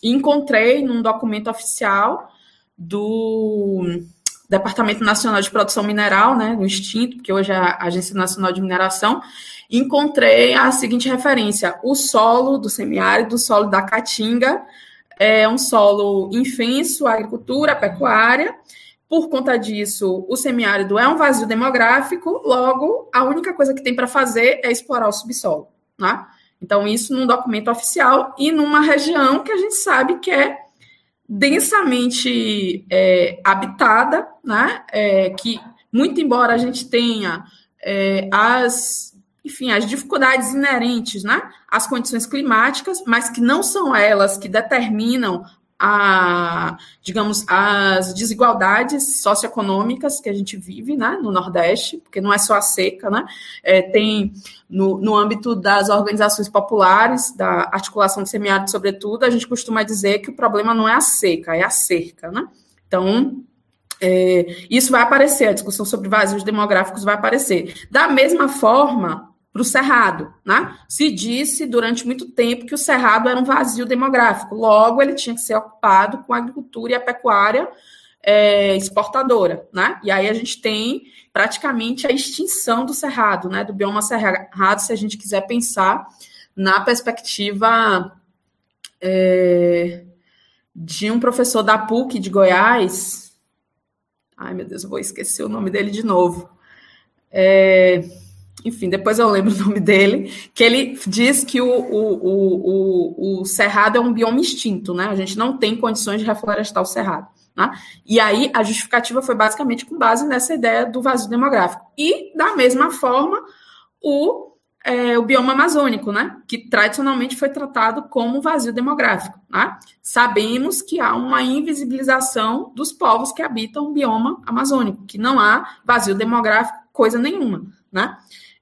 encontrei num documento oficial do Departamento Nacional de Produção Mineral, né, do Instinto, que hoje é a Agência Nacional de Mineração, encontrei a seguinte referência: o solo do semiárido, o solo da Caatinga, é um solo infenso agricultura, pecuária. Por conta disso, o semiárido é um vazio demográfico, logo, a única coisa que tem para fazer é explorar o subsolo. Né? Então, isso num documento oficial e numa região que a gente sabe que é densamente é, habitada, né? É, que, muito embora a gente tenha é, as enfim, as dificuldades inerentes né, às condições climáticas, mas que não são elas que determinam a, digamos, as desigualdades socioeconômicas que a gente vive né, no Nordeste, porque não é só a seca, né? É, tem no, no âmbito das organizações populares, da articulação de semiárido, sobretudo, a gente costuma dizer que o problema não é a seca, é a cerca, né? Então, é, isso vai aparecer, a discussão sobre vazios demográficos vai aparecer. Da mesma forma, para o Cerrado. Né? Se disse durante muito tempo que o Cerrado era um vazio demográfico, logo ele tinha que ser ocupado com a agricultura e a pecuária é, exportadora. Né? E aí a gente tem praticamente a extinção do Cerrado, né? do bioma Cerrado, se a gente quiser pensar na perspectiva é, de um professor da PUC de Goiás. Ai, meu Deus, eu vou esquecer o nome dele de novo. É, enfim, depois eu lembro o nome dele, que ele diz que o, o, o, o, cerrado é um bioma extinto, né? A gente não tem condições de reflorestar o cerrado. Né? E aí a justificativa foi basicamente com base nessa ideia do vazio demográfico. E, da mesma forma, o, é, o bioma amazônico, né? que tradicionalmente foi tratado como vazio demográfico. Né? Sabemos que há uma invisibilização dos povos que habitam o bioma amazônico, que não há vazio demográfico coisa nenhuma. Né?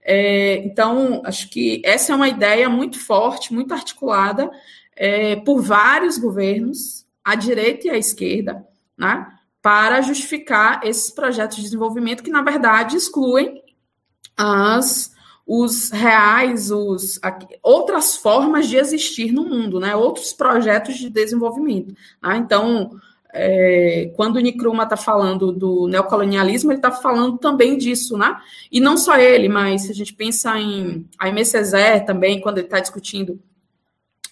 É, então, acho que essa é uma ideia muito forte, muito articulada é, por vários governos, à direita e à esquerda, né, para justificar esses projetos de desenvolvimento que, na verdade, excluem as, os reais, os, outras formas de existir no mundo, né, outros projetos de desenvolvimento. Né? Então, é, quando o Nkrumah está falando do neocolonialismo, ele está falando também disso, né? E não só ele, mas se a gente pensa em Aimé Césaire também, quando ele está discutindo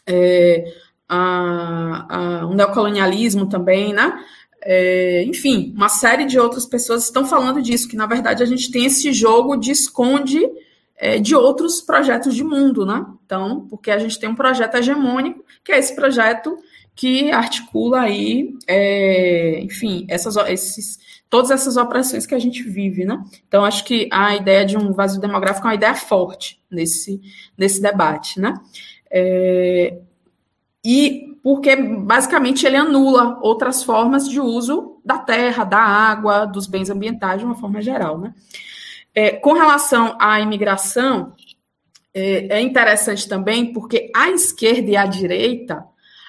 é, a, a, o neocolonialismo também, né? É, enfim, uma série de outras pessoas estão falando disso, que na verdade a gente tem esse jogo de esconde é, de outros projetos de mundo, né? Então, porque a gente tem um projeto hegemônico, que é esse projeto que articula aí, é, enfim, essas, esses, todas essas opressões que a gente vive, né? Então, acho que a ideia de um vazio demográfico é uma ideia forte nesse, nesse debate, né? É, e porque, basicamente, ele anula outras formas de uso da terra, da água, dos bens ambientais, de uma forma geral, né? É, com relação à imigração, é, é interessante também porque a esquerda e a direita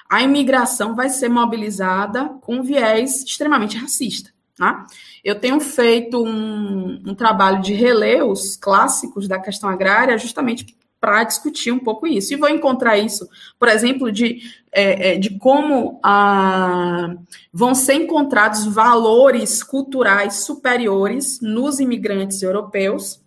a imigração vai ser mobilizada com viés extremamente racista. Tá? Eu tenho feito um, um trabalho de reler os clássicos da questão agrária justamente para discutir um pouco isso. E vou encontrar isso, por exemplo, de, é, é de como ah, vão ser encontrados valores culturais superiores nos imigrantes europeus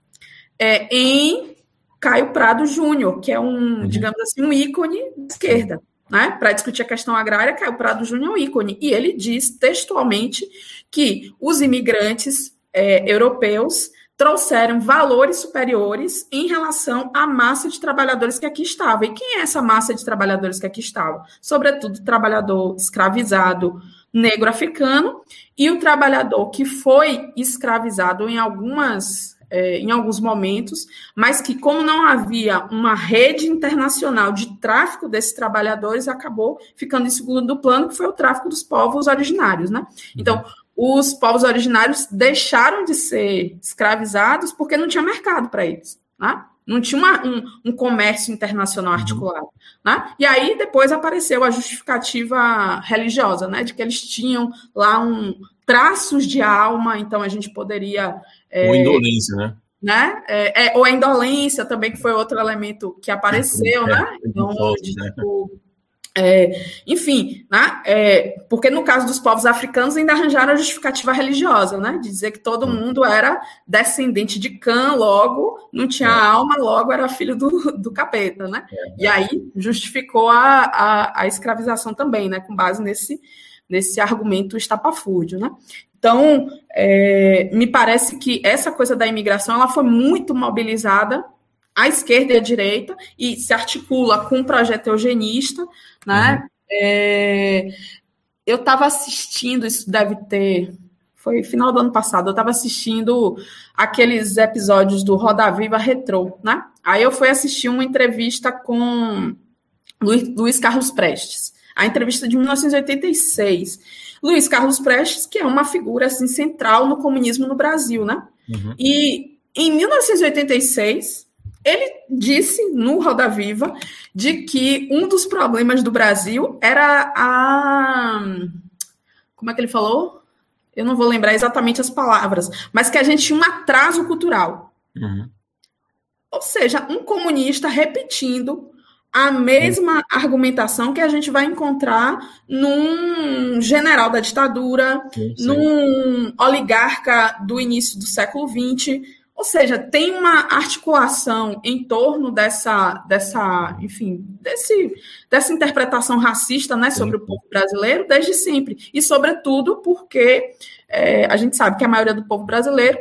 é, em Caio Prado Júnior, que é um, uhum. digamos assim, um ícone da esquerda né, para discutir a questão agrária, Caio Prado Júnior é um ícone. E ele diz textualmente que os imigrantes é, europeus trouxeram valores superiores em relação à massa de trabalhadores que aqui estava. E quem é essa massa de trabalhadores que aqui estava? Sobretudo trabalhador escravizado negro africano e o trabalhador que foi escravizado em algumas é, em alguns momentos, mas que, como não havia uma rede internacional de tráfico desses trabalhadores, acabou ficando em segundo plano, que foi o tráfico dos povos originários. Né? Então, os povos originários deixaram de ser escravizados porque não tinha mercado para eles. Né? Não tinha uma, um, um, comércio internacional uhum. articulado. Uhum. Né? E aí depois apareceu a justificativa religiosa, né? De que eles tinham lá um traços de alma, então a gente poderia é, ou indolência, né? né? É, é, ou a indolência também, que foi outro elemento que apareceu, é, né? Então, forte, né? tipo, É, enfim, né? É, porque no caso dos povos africanos ainda arranjaram a justificativa religiosa, né? De dizer que todo mundo era descendente de Cã, logo não tinha é. alma, logo era filho do, do capeta, né? É. E aí justificou a, a, a, escravização também, né? Com base nesse, nesse argumento estapafúrdio, né? Então, é, me parece que essa coisa da imigração ela foi muito mobilizada à esquerda e à direita e se articula com o projeto eugenista, né? Uhum. É, eu estava assistindo, isso deve ter. Foi final do ano passado, eu estava assistindo aqueles episódios do Roda Viva Retrô, né? Aí eu fui assistir uma entrevista com Luiz Carlos Prestes, a entrevista de 1986. Luiz Carlos Prestes, que é uma figura assim, central no comunismo no Brasil, né? Uhum. E em 1986, ele disse no Roda Viva de que um dos problemas do Brasil era a. Como é que ele falou? Eu não vou lembrar exatamente as palavras, mas que a gente tinha um atraso cultural. Uhum. Ou seja, um comunista repetindo a mesma argumentação que a gente vai encontrar num general da ditadura, sim, sim. num oligarca do início do século XX, ou seja, tem uma articulação em torno dessa, dessa enfim, desse, dessa interpretação racista né, sobre o povo brasileiro desde sempre. E, sobretudo, porque é, a gente sabe que a maioria do povo brasileiro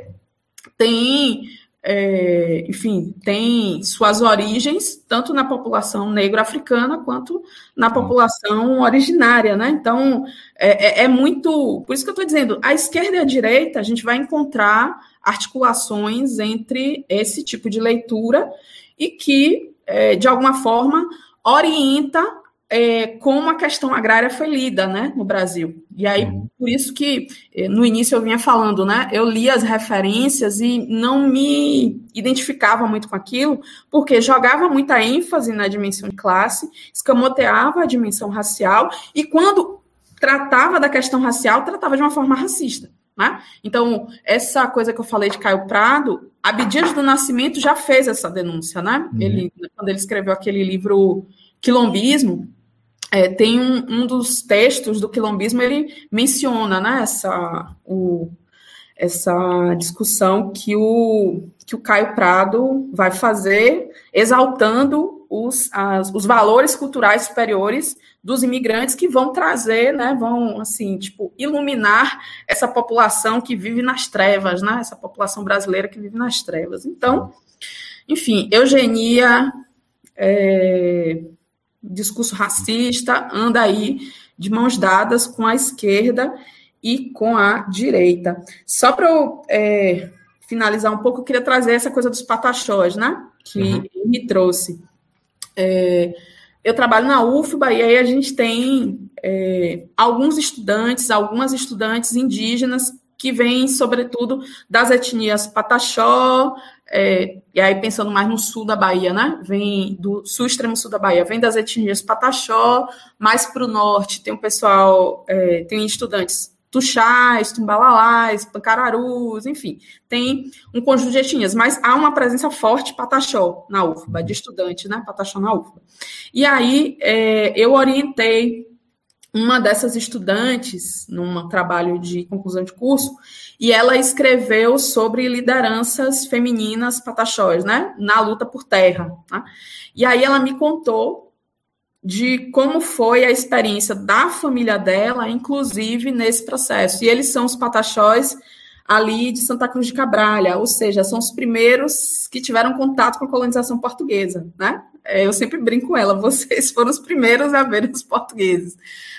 tem é, enfim, tem suas origens tanto na população negro-africana quanto na população originária, né? Então, é, é, é muito. Por isso que eu estou dizendo, a esquerda e a direita, a gente vai encontrar articulações entre esse tipo de leitura e que, é, de alguma forma, orienta é, como a questão agrária foi lida né, no Brasil. E aí, uhum. por isso que é, no início eu vinha falando, né? Eu li as referências e não me identificava muito com aquilo, porque jogava muita ênfase na dimensão de classe, escamoteava a dimensão racial, e quando tratava da questão racial, tratava de uma forma racista. Né? Então, essa coisa que eu falei de Caio Prado, Abdias do Nascimento já fez essa denúncia, né? Uhum. Ele, quando ele escreveu aquele livro Quilombismo, é, tem um, um, dos textos do quilombismo, ele menciona né, essa, o, essa discussão que o, que o Caio Prado vai fazer, exaltando os, as, os valores culturais superiores dos imigrantes que vão trazer, né, vão, assim, tipo, iluminar essa população que vive nas trevas, né, essa população brasileira que vive nas trevas. Então, enfim, eugenia, é, discurso racista anda aí de mãos dadas com a esquerda e com a direita. Só para eu é, finalizar um pouco, eu queria trazer essa coisa dos pataxós, né? Que uhum. me trouxe. É, eu trabalho na UFBA e aí a gente tem é, alguns estudantes, algumas estudantes indígenas que vêm, sobretudo, das etnias Pataxó, é, e aí pensando mais no sul da Bahia, né? Vem do sul extremo sul da Bahia, vem das etnias Pataxó, mais para o norte tem o pessoal, é, tem estudantes Tuxás, Tumbalalás, Pancararus, enfim, tem um conjunto de etnias, mas há uma presença forte Pataxó na UFBA, de estudante, né? Pataxó na UFBA. E aí é, eu orientei uma dessas estudantes num trabalho de conclusão de curso e ela escreveu sobre lideranças femininas pataxós, né, na luta por terra. Tá? E aí ela me contou de como foi a experiência da família dela, inclusive nesse processo. E eles são os pataxós ali de Santa Cruz de Cabralha, ou seja, são os primeiros que tiveram contato com a colonização portuguesa, né? É, eu sempre brinco com ela, vocês foram os primeiros a verem os portugueses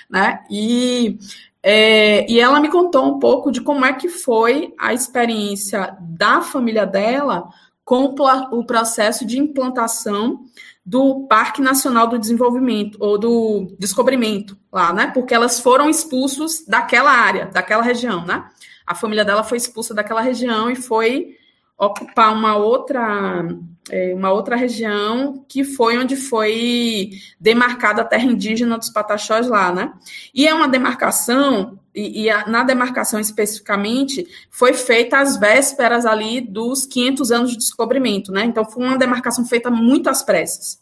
né? E, é, e ela me contou um pouco de como é que foi a experiência da família dela com o processo de implantação do Parque Nacional do Desenvolvimento, ou do Descobrimento, lá, né? Porque elas foram expulsos daquela área, daquela região, né? A família dela foi expulsa daquela região e foi ocupar uma outra é, uma outra região que foi onde foi demarcada a terra indígena dos Pataxós lá, né? E é uma demarcação e, e a, na demarcação especificamente foi feita às vésperas ali dos 500 anos de descobrimento, né? Então foi uma demarcação feita muito às pressas.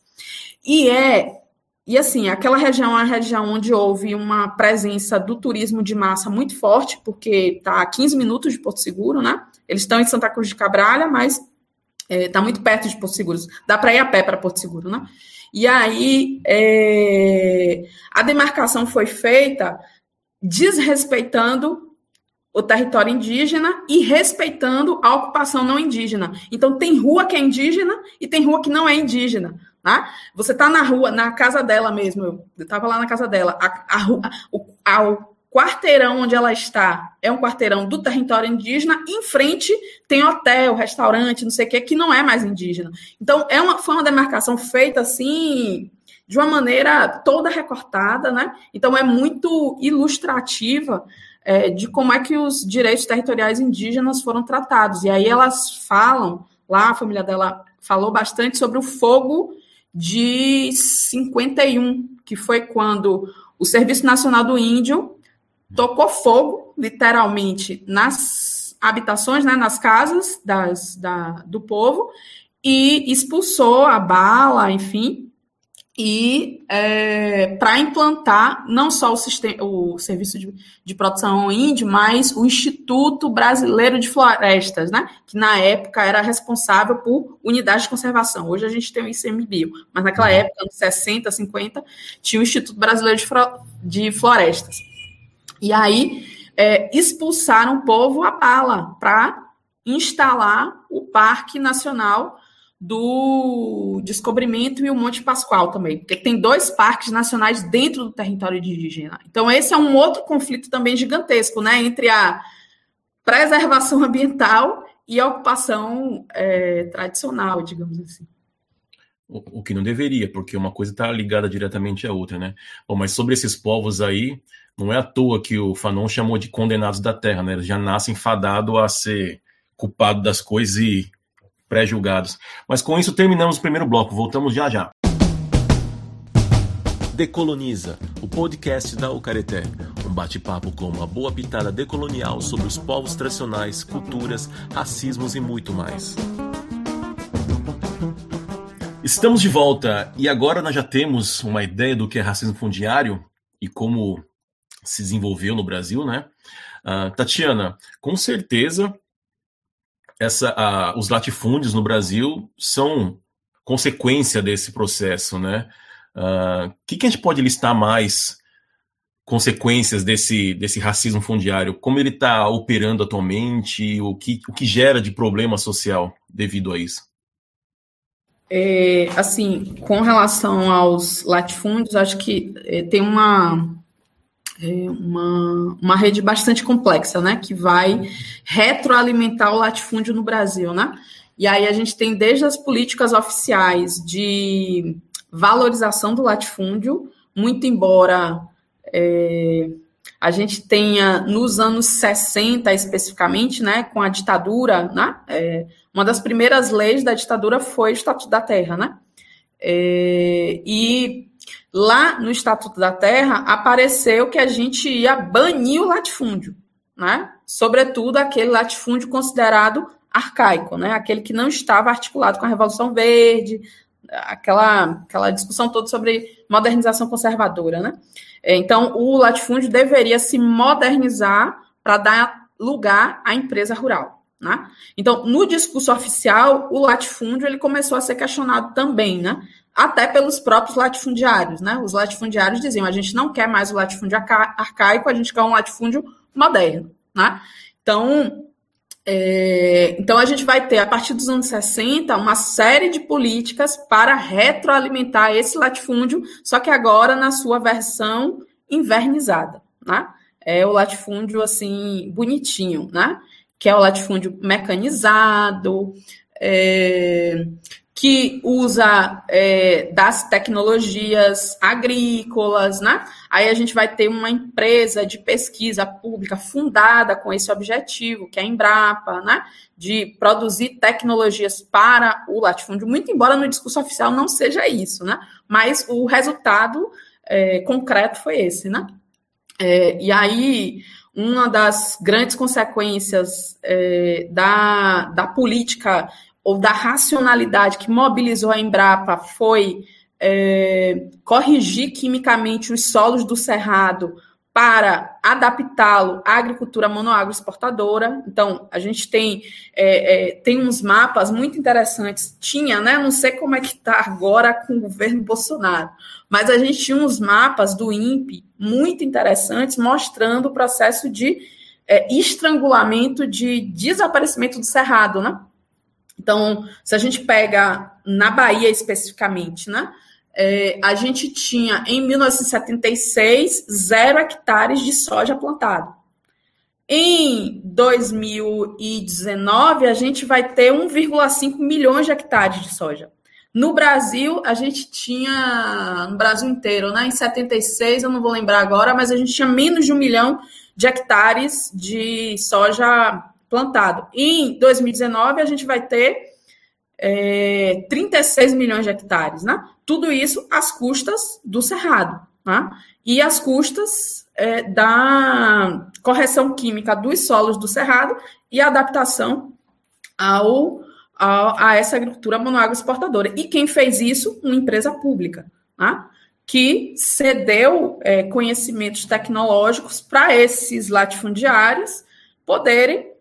E é e assim, aquela região é uma região onde houve uma presença do turismo de massa muito forte, porque está a 15 minutos de Porto Seguro, né? Eles estão em Santa Cruz de Cabralha, mas está é, tá muito perto de Porto Seguro. Dá para ir a pé para Porto Seguro, né? E aí é, a demarcação foi feita desrespeitando o território indígena e respeitando a ocupação não indígena. Então tem rua que é indígena e tem rua que não é indígena. Tá? Você está na rua, na casa dela mesmo, eu estava lá na casa dela, a, a, a, quarteirão onde ela está é um quarteirão do território indígena, em frente tem hotel, restaurante, não sei o que, que não é mais indígena. Então, é uma, foi uma demarcação feita assim, de uma maneira toda recortada, né? Então, é muito ilustrativa é, de como é que os direitos territoriais indígenas foram tratados. E aí elas falam, lá a família dela falou bastante sobre o fogo de 51, que foi quando o Serviço Nacional do Índio tocou fogo, literalmente, nas habitações, né, nas casas das, da, do povo, e expulsou a bala, enfim, e é, para implantar não só o, sistema, o serviço de, de produção índio, mas o Instituto Brasileiro de Florestas, né? que na época era responsável por unidades de conservação. Hoje a gente tem o ICMBio, mas naquela uhum. época, anos 60, 50, tinha o Instituto Brasileiro de, Florestas. E aí é, expulsaram o povo a bala para instalar o Parque Nacional do Descobrimento e o Monte Pascoal também, porque tem dois parques nacionais dentro do território indígena. Então, esse é um outro conflito também gigantesco, né, entre a preservação ambiental e a ocupação é, tradicional, digamos assim. O, o, que não deveria, porque uma coisa está ligada diretamente à outra, né? Bom, mas sobre esses povos aí, não é à toa que o Fanon chamou de condenados da terra, né? Eles já nascem fadados a ser culpado das coisas e pré-julgados. Mas com isso terminamos o primeiro bloco. Voltamos já já. Decoloniza, o podcast da Ucareté. Um bate-papo com uma boa pitada decolonial sobre os povos tradicionais, culturas, racismos e muito mais. Estamos de volta e agora nós já temos uma ideia do que é racismo fundiário e como se desenvolveu no Brasil, né? Uh, Tatiana, com certeza essa, a, os latifúndios no Brasil são consequência desse processo, né? O uh, que, que a gente pode listar mais consequências desse, desse racismo fundiário? Como ele está operando atualmente? O que, o que gera de problema social devido a isso? É, assim, com relação aos latifúndios, acho que é, tem uma é uma, uma rede bastante complexa, né? Que vai retroalimentar o latifúndio no Brasil, né? E aí a gente tem desde as políticas oficiais de valorização do latifúndio, muito embora é, a gente tenha nos anos 60 especificamente, né, com a ditadura, né, é, uma das primeiras leis da ditadura foi o Estatuto da Terra, né, é, e Lá no Estatuto da Terra apareceu que a gente ia banir o latifúndio, né? Sobretudo aquele latifúndio considerado arcaico, né? Aquele que não estava articulado com a Revolução Verde, aquela, aquela discussão toda sobre modernização conservadora, né? Então, o latifúndio deveria se modernizar para dar lugar à empresa rural. Né? Então, no discurso oficial, o latifúndio ele começou a ser questionado também, né? Até pelos próprios latifundiários, né? Os latifundiários diziam: a gente não quer mais o latifúndio arcaico, a gente quer um latifúndio moderno, né? Então, é, então a gente vai ter, a partir dos anos 60, uma série de políticas para retroalimentar esse latifúndio, só que agora na sua versão invernizada, né? É o latifúndio, assim, bonitinho, né? Que é o latifúndio mecanizado, é, que usa é, das tecnologias agrícolas, né? Aí a gente vai ter uma empresa de pesquisa pública fundada com esse objetivo, que é a Embrapa, né? De produzir tecnologias para o latifúndio, muito embora no discurso oficial não seja isso, né? Mas o resultado é, concreto foi esse, né? É, e aí, uma das grandes consequências é, da, da política ou da racionalidade que mobilizou a Embrapa foi é, corrigir quimicamente os solos do cerrado para adaptá-lo à agricultura monoagroexportadora. Então, a gente tem, é, é, tem uns mapas muito interessantes. Tinha, né? Não sei como é que está agora com o governo Bolsonaro, mas a gente tinha uns mapas do INPE muito interessantes mostrando o processo de é, estrangulamento de desaparecimento do cerrado, né? Então, se a gente pega na Bahia especificamente, né? É, a gente tinha, em 1976, zero hectares de soja plantado. Em 2019, a gente vai ter 1,5 milhões de hectares de soja. No Brasil, a gente tinha, no Brasil inteiro, né? Em 76, eu não vou lembrar agora, mas a gente tinha menos de um milhão de hectares de soja plantado. Em 2019, a gente vai ter é, 36 milhões de hectares, né? Tudo isso às custas do cerrado, né? E às custas é, da correção química dos solos do cerrado e adaptação ao, ao, a essa agricultura monoagroexportadora. E quem fez isso? Uma empresa pública, né? que cedeu é, conhecimentos tecnológicos para esses latifundiários poderem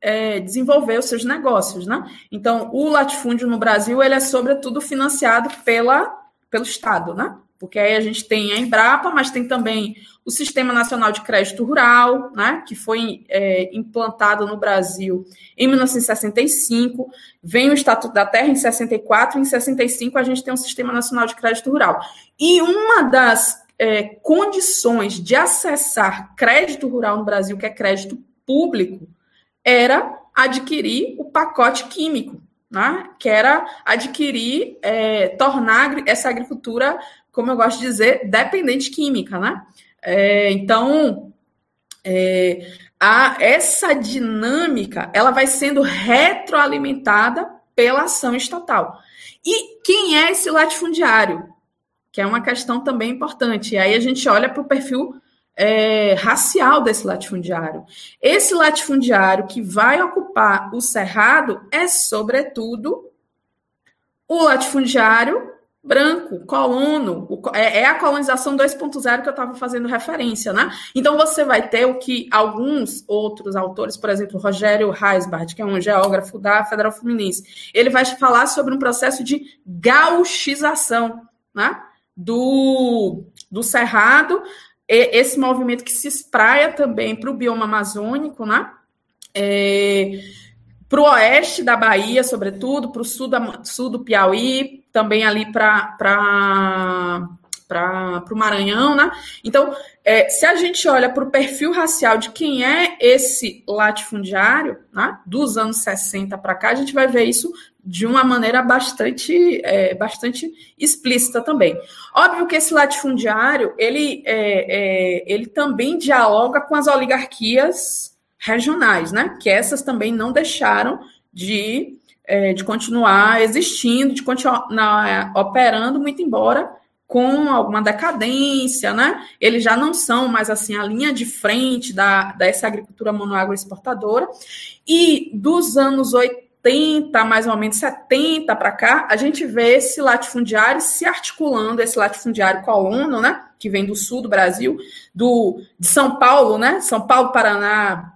é, desenvolver os seus negócios, né? Então, o latifúndio no Brasil, ele é sobretudo financiado pela, pelo Estado, né? Porque aí a gente tem a Embrapa, mas tem também o Sistema Nacional de Crédito Rural, né? Que foi é, implantado no Brasil em 1965, vem o Estatuto da Terra em 64, em 65 a gente tem o Sistema Nacional de Crédito Rural. E uma das é, condições de acessar crédito rural no Brasil, que é crédito público, era adquirir o pacote químico, né? que era adquirir, é, tornar essa agricultura, como eu gosto de dizer, dependente química. Né? É, então, é, a, essa dinâmica ela vai sendo retroalimentada pela ação estatal. E quem é esse latifundiário? Que é uma questão também importante. E aí a gente olha para o perfil é, racial desse latifundiário. Esse latifundiário que vai ocupar o cerrado é, sobretudo, o latifundiário branco, colono, é, é a colonização 2.0 que eu estava fazendo referência, né? Então você vai ter o que alguns outros autores, por exemplo, Rogério Reisbart, que é um geógrafo da Federal Fluminense, ele vai falar sobre um processo de gauchização, né? Do, do cerrado esse movimento que se espraia também para o bioma amazônico, né? É, para o oeste da Bahia, sobretudo, para o sul, sul do Piauí, também ali para o Maranhão, né? Então, é, se a gente olha para o perfil racial de quem é esse latifundiário, né, dos anos 60 para cá, a gente vai ver isso de uma maneira bastante, é, bastante explícita também. Óbvio que esse latifundiário, ele, é, é, ele também dialoga com as oligarquias regionais, né? Que essas também não deixaram de, é, de continuar existindo, de continuar operando, muito embora com alguma decadência, né? Eles já não são mais assim a linha de frente da, dessa agricultura monoagroexportadora. E dos anos 80, 80, mais ou menos 70 para cá, a gente vê esse latifundiário se articulando, esse latifundiário colono, né, que vem do sul do Brasil, do, de São Paulo, né, São Paulo, Paraná,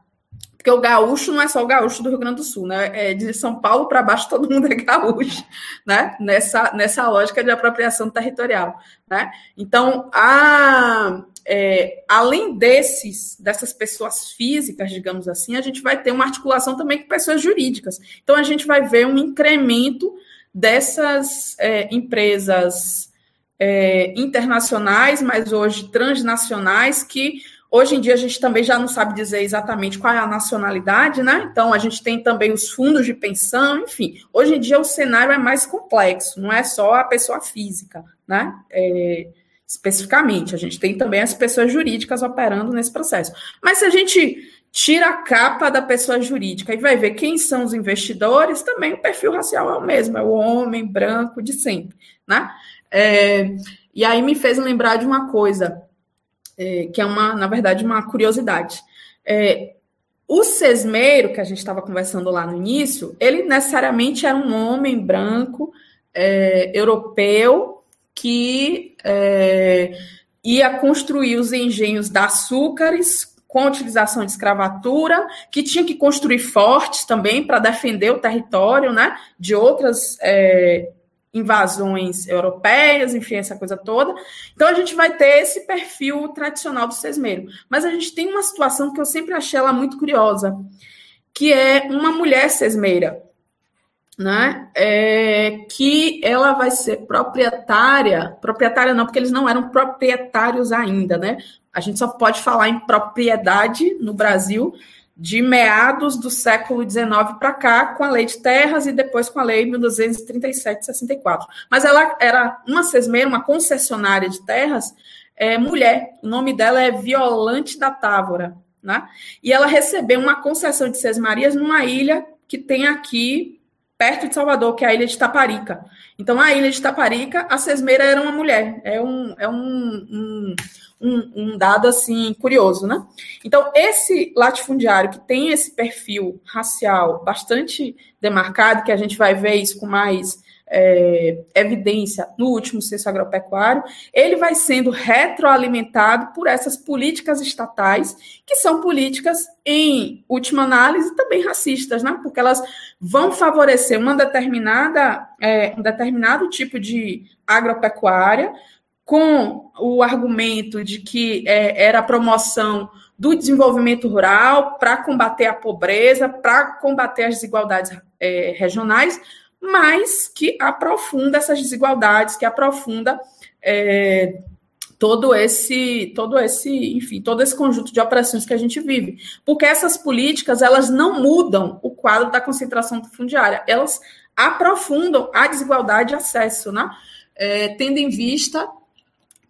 porque o gaúcho não é só o gaúcho do Rio Grande do Sul, né, é de São Paulo para baixo todo mundo é gaúcho, né, nessa, nessa lógica de apropriação territorial, né. Então, a é, além desses, dessas pessoas físicas, digamos assim, a gente vai ter uma articulação também com pessoas jurídicas. Então, a gente vai ver um incremento dessas é, empresas é, internacionais, mas hoje transnacionais, que hoje em dia a gente também já não sabe dizer exatamente qual é a nacionalidade, né? Então, a gente tem também os fundos de pensão, enfim. Hoje em dia o cenário é mais complexo, não é só a pessoa física, né? É, especificamente. A gente tem também as pessoas jurídicas operando nesse processo. Mas se a gente tira a capa da pessoa jurídica e vai ver quem são os investidores, também o perfil racial é o mesmo, é o homem branco de sempre, né? É, e aí me fez lembrar de uma coisa, é, que é uma, na verdade, uma curiosidade. É, o sesmeiro, que a gente estava conversando lá no início, ele necessariamente era um homem branco, é, europeu, que é, ia construir os engenhos da açúcares com a utilização de escravatura, que tinha que construir fortes também para defender o território né, de outras é, invasões europeias, enfim, essa coisa toda. Então a gente vai ter esse perfil tradicional do sesmeiro. Mas a gente tem uma situação que eu sempre achei ela muito curiosa, que é uma mulher sesmeira né? É, que ela vai ser proprietária, proprietária não, porque eles não eram proprietários ainda, né? A gente só pode falar em propriedade no Brasil de meados do século XIX para cá, com a lei de terras e depois com a lei 1237-64. Mas ela era uma sesmeira, uma concessionária de terras, é, mulher. O nome dela é Violante da Távora, né? E ela recebeu uma concessão de Sesmarias numa ilha que tem aqui perto de Salvador, que é a ilha de Taparica. Então, a ilha de Taparica, a Sesmeira era uma mulher. É um, é um, um, um dado, assim, curioso, né? Então, esse latifundiário que tem esse perfil racial bastante demarcado, que a gente vai ver isso com mais é, evidência no último censo agropecuário, ele vai sendo retroalimentado por essas políticas estatais, que são políticas, em última análise, também racistas, né? porque elas vão favorecer uma determinada, é, um determinado tipo de agropecuária, com o argumento de que é, era a promoção do desenvolvimento rural para combater a pobreza, para combater as desigualdades é, regionais, mas que aprofunda essas desigualdades, que aprofunda é, todo esse, todo esse, enfim, todo esse conjunto de operações que a gente vive. Porque essas políticas, elas não mudam o quadro da concentração fundiária, elas aprofundam a desigualdade de acesso, né? É, tendo em vista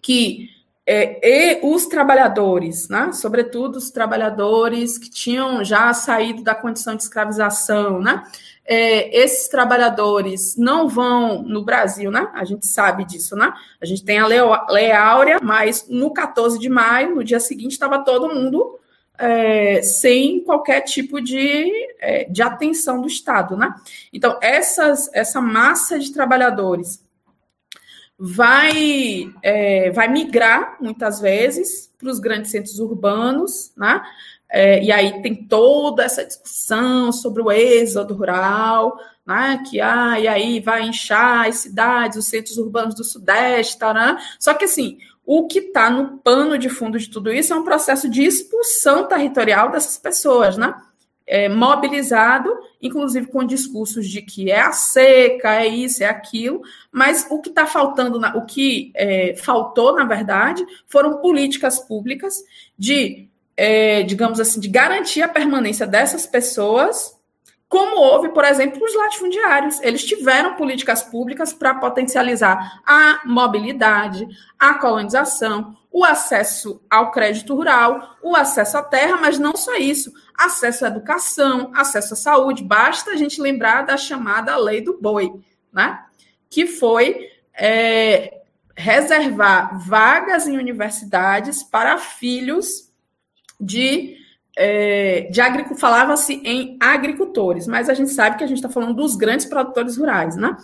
que é, os trabalhadores, né? sobretudo os trabalhadores que tinham já saído da condição de escravização, né? É, esses trabalhadores não vão no Brasil, né? A gente sabe disso, né? A gente tem a Lei Áurea, mas no 14 de maio, no dia seguinte, estava todo mundo é, sem qualquer tipo de, é, de atenção do Estado, né? Então, essas, essa massa de trabalhadores vai, é, vai migrar, muitas vezes, para os grandes centros urbanos, né? É, e aí tem toda essa discussão sobre o êxodo rural, né, que ah, e aí vai inchar as cidades, os centros urbanos do Sudeste, tá, né? Só que assim, o que está no pano de fundo de tudo isso é um processo de expulsão territorial dessas pessoas, né? É, mobilizado, inclusive com discursos de que é a seca, é isso, é aquilo, mas o que está faltando, na, o que é, faltou, na verdade, foram políticas públicas de é, digamos assim, de garantir a permanência dessas pessoas, como houve, por exemplo, os latifundiários. Eles tiveram políticas públicas para potencializar a mobilidade, a colonização, o acesso ao crédito rural, o acesso à terra, mas não só isso, acesso à educação, acesso à saúde. Basta a gente lembrar da chamada lei do boi, né? que foi é, reservar vagas em universidades para filhos de, é, de agricultura, falava-se em agricultores, mas a gente sabe que a gente está falando dos grandes produtores rurais, né?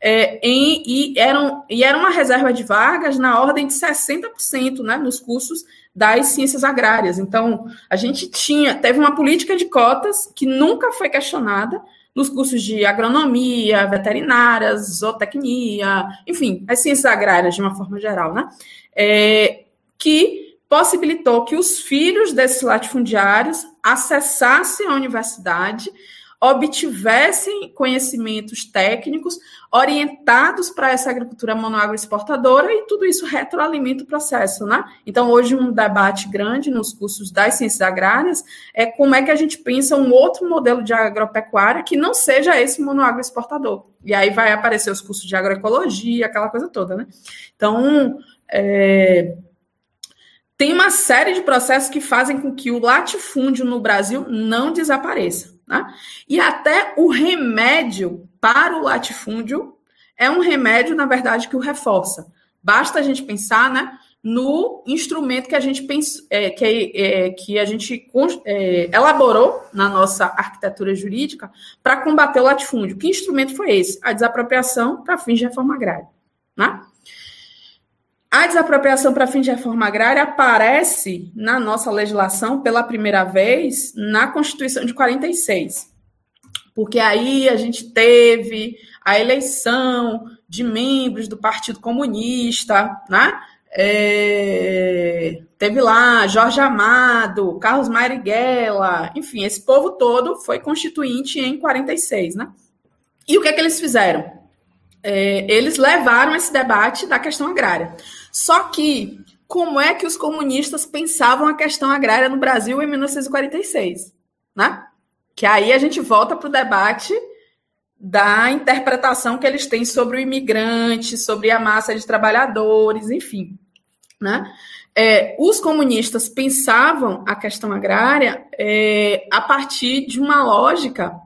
É, em, e, eram, e era uma reserva de vagas na ordem de 60% né, nos cursos das ciências agrárias. Então, a gente tinha, teve uma política de cotas que nunca foi questionada nos cursos de agronomia, veterinárias, zootecnia, enfim, as ciências agrárias de uma forma geral, né? É, que possibilitou que os filhos desses latifundiários acessassem a universidade, obtivessem conhecimentos técnicos orientados para essa agricultura monoagroexportadora e tudo isso retroalimenta o processo, né? Então, hoje um debate grande nos cursos das ciências agrárias é como é que a gente pensa um outro modelo de agropecuária que não seja esse monoagroexportador. E aí vai aparecer os cursos de agroecologia, aquela coisa toda, né? Então, é, tem uma série de processos que fazem com que o latifúndio no Brasil não desapareça. Né? E até o remédio para o latifúndio é um remédio, na verdade, que o reforça. Basta a gente pensar né, no instrumento que a gente, pensa, é, que, é, que a gente é, elaborou na nossa arquitetura jurídica para combater o latifúndio. Que instrumento foi esse? A desapropriação para fins de reforma agrária. Né? A desapropriação para fim de reforma agrária aparece na nossa legislação pela primeira vez na Constituição de 46. Porque aí a gente teve a eleição de membros do Partido Comunista, né? É, teve lá Jorge Amado, Carlos Marighella, enfim, esse povo todo foi constituinte em 46, né? E o que é que eles fizeram? É, eles levaram esse debate da questão agrária. Só que, como é que os comunistas pensavam a questão agrária no Brasil em 1946? Né? Que aí a gente volta para o debate da interpretação que eles têm sobre o imigrante, sobre a massa de trabalhadores, enfim. Né? É, os comunistas pensavam a questão agrária é, a partir de uma lógica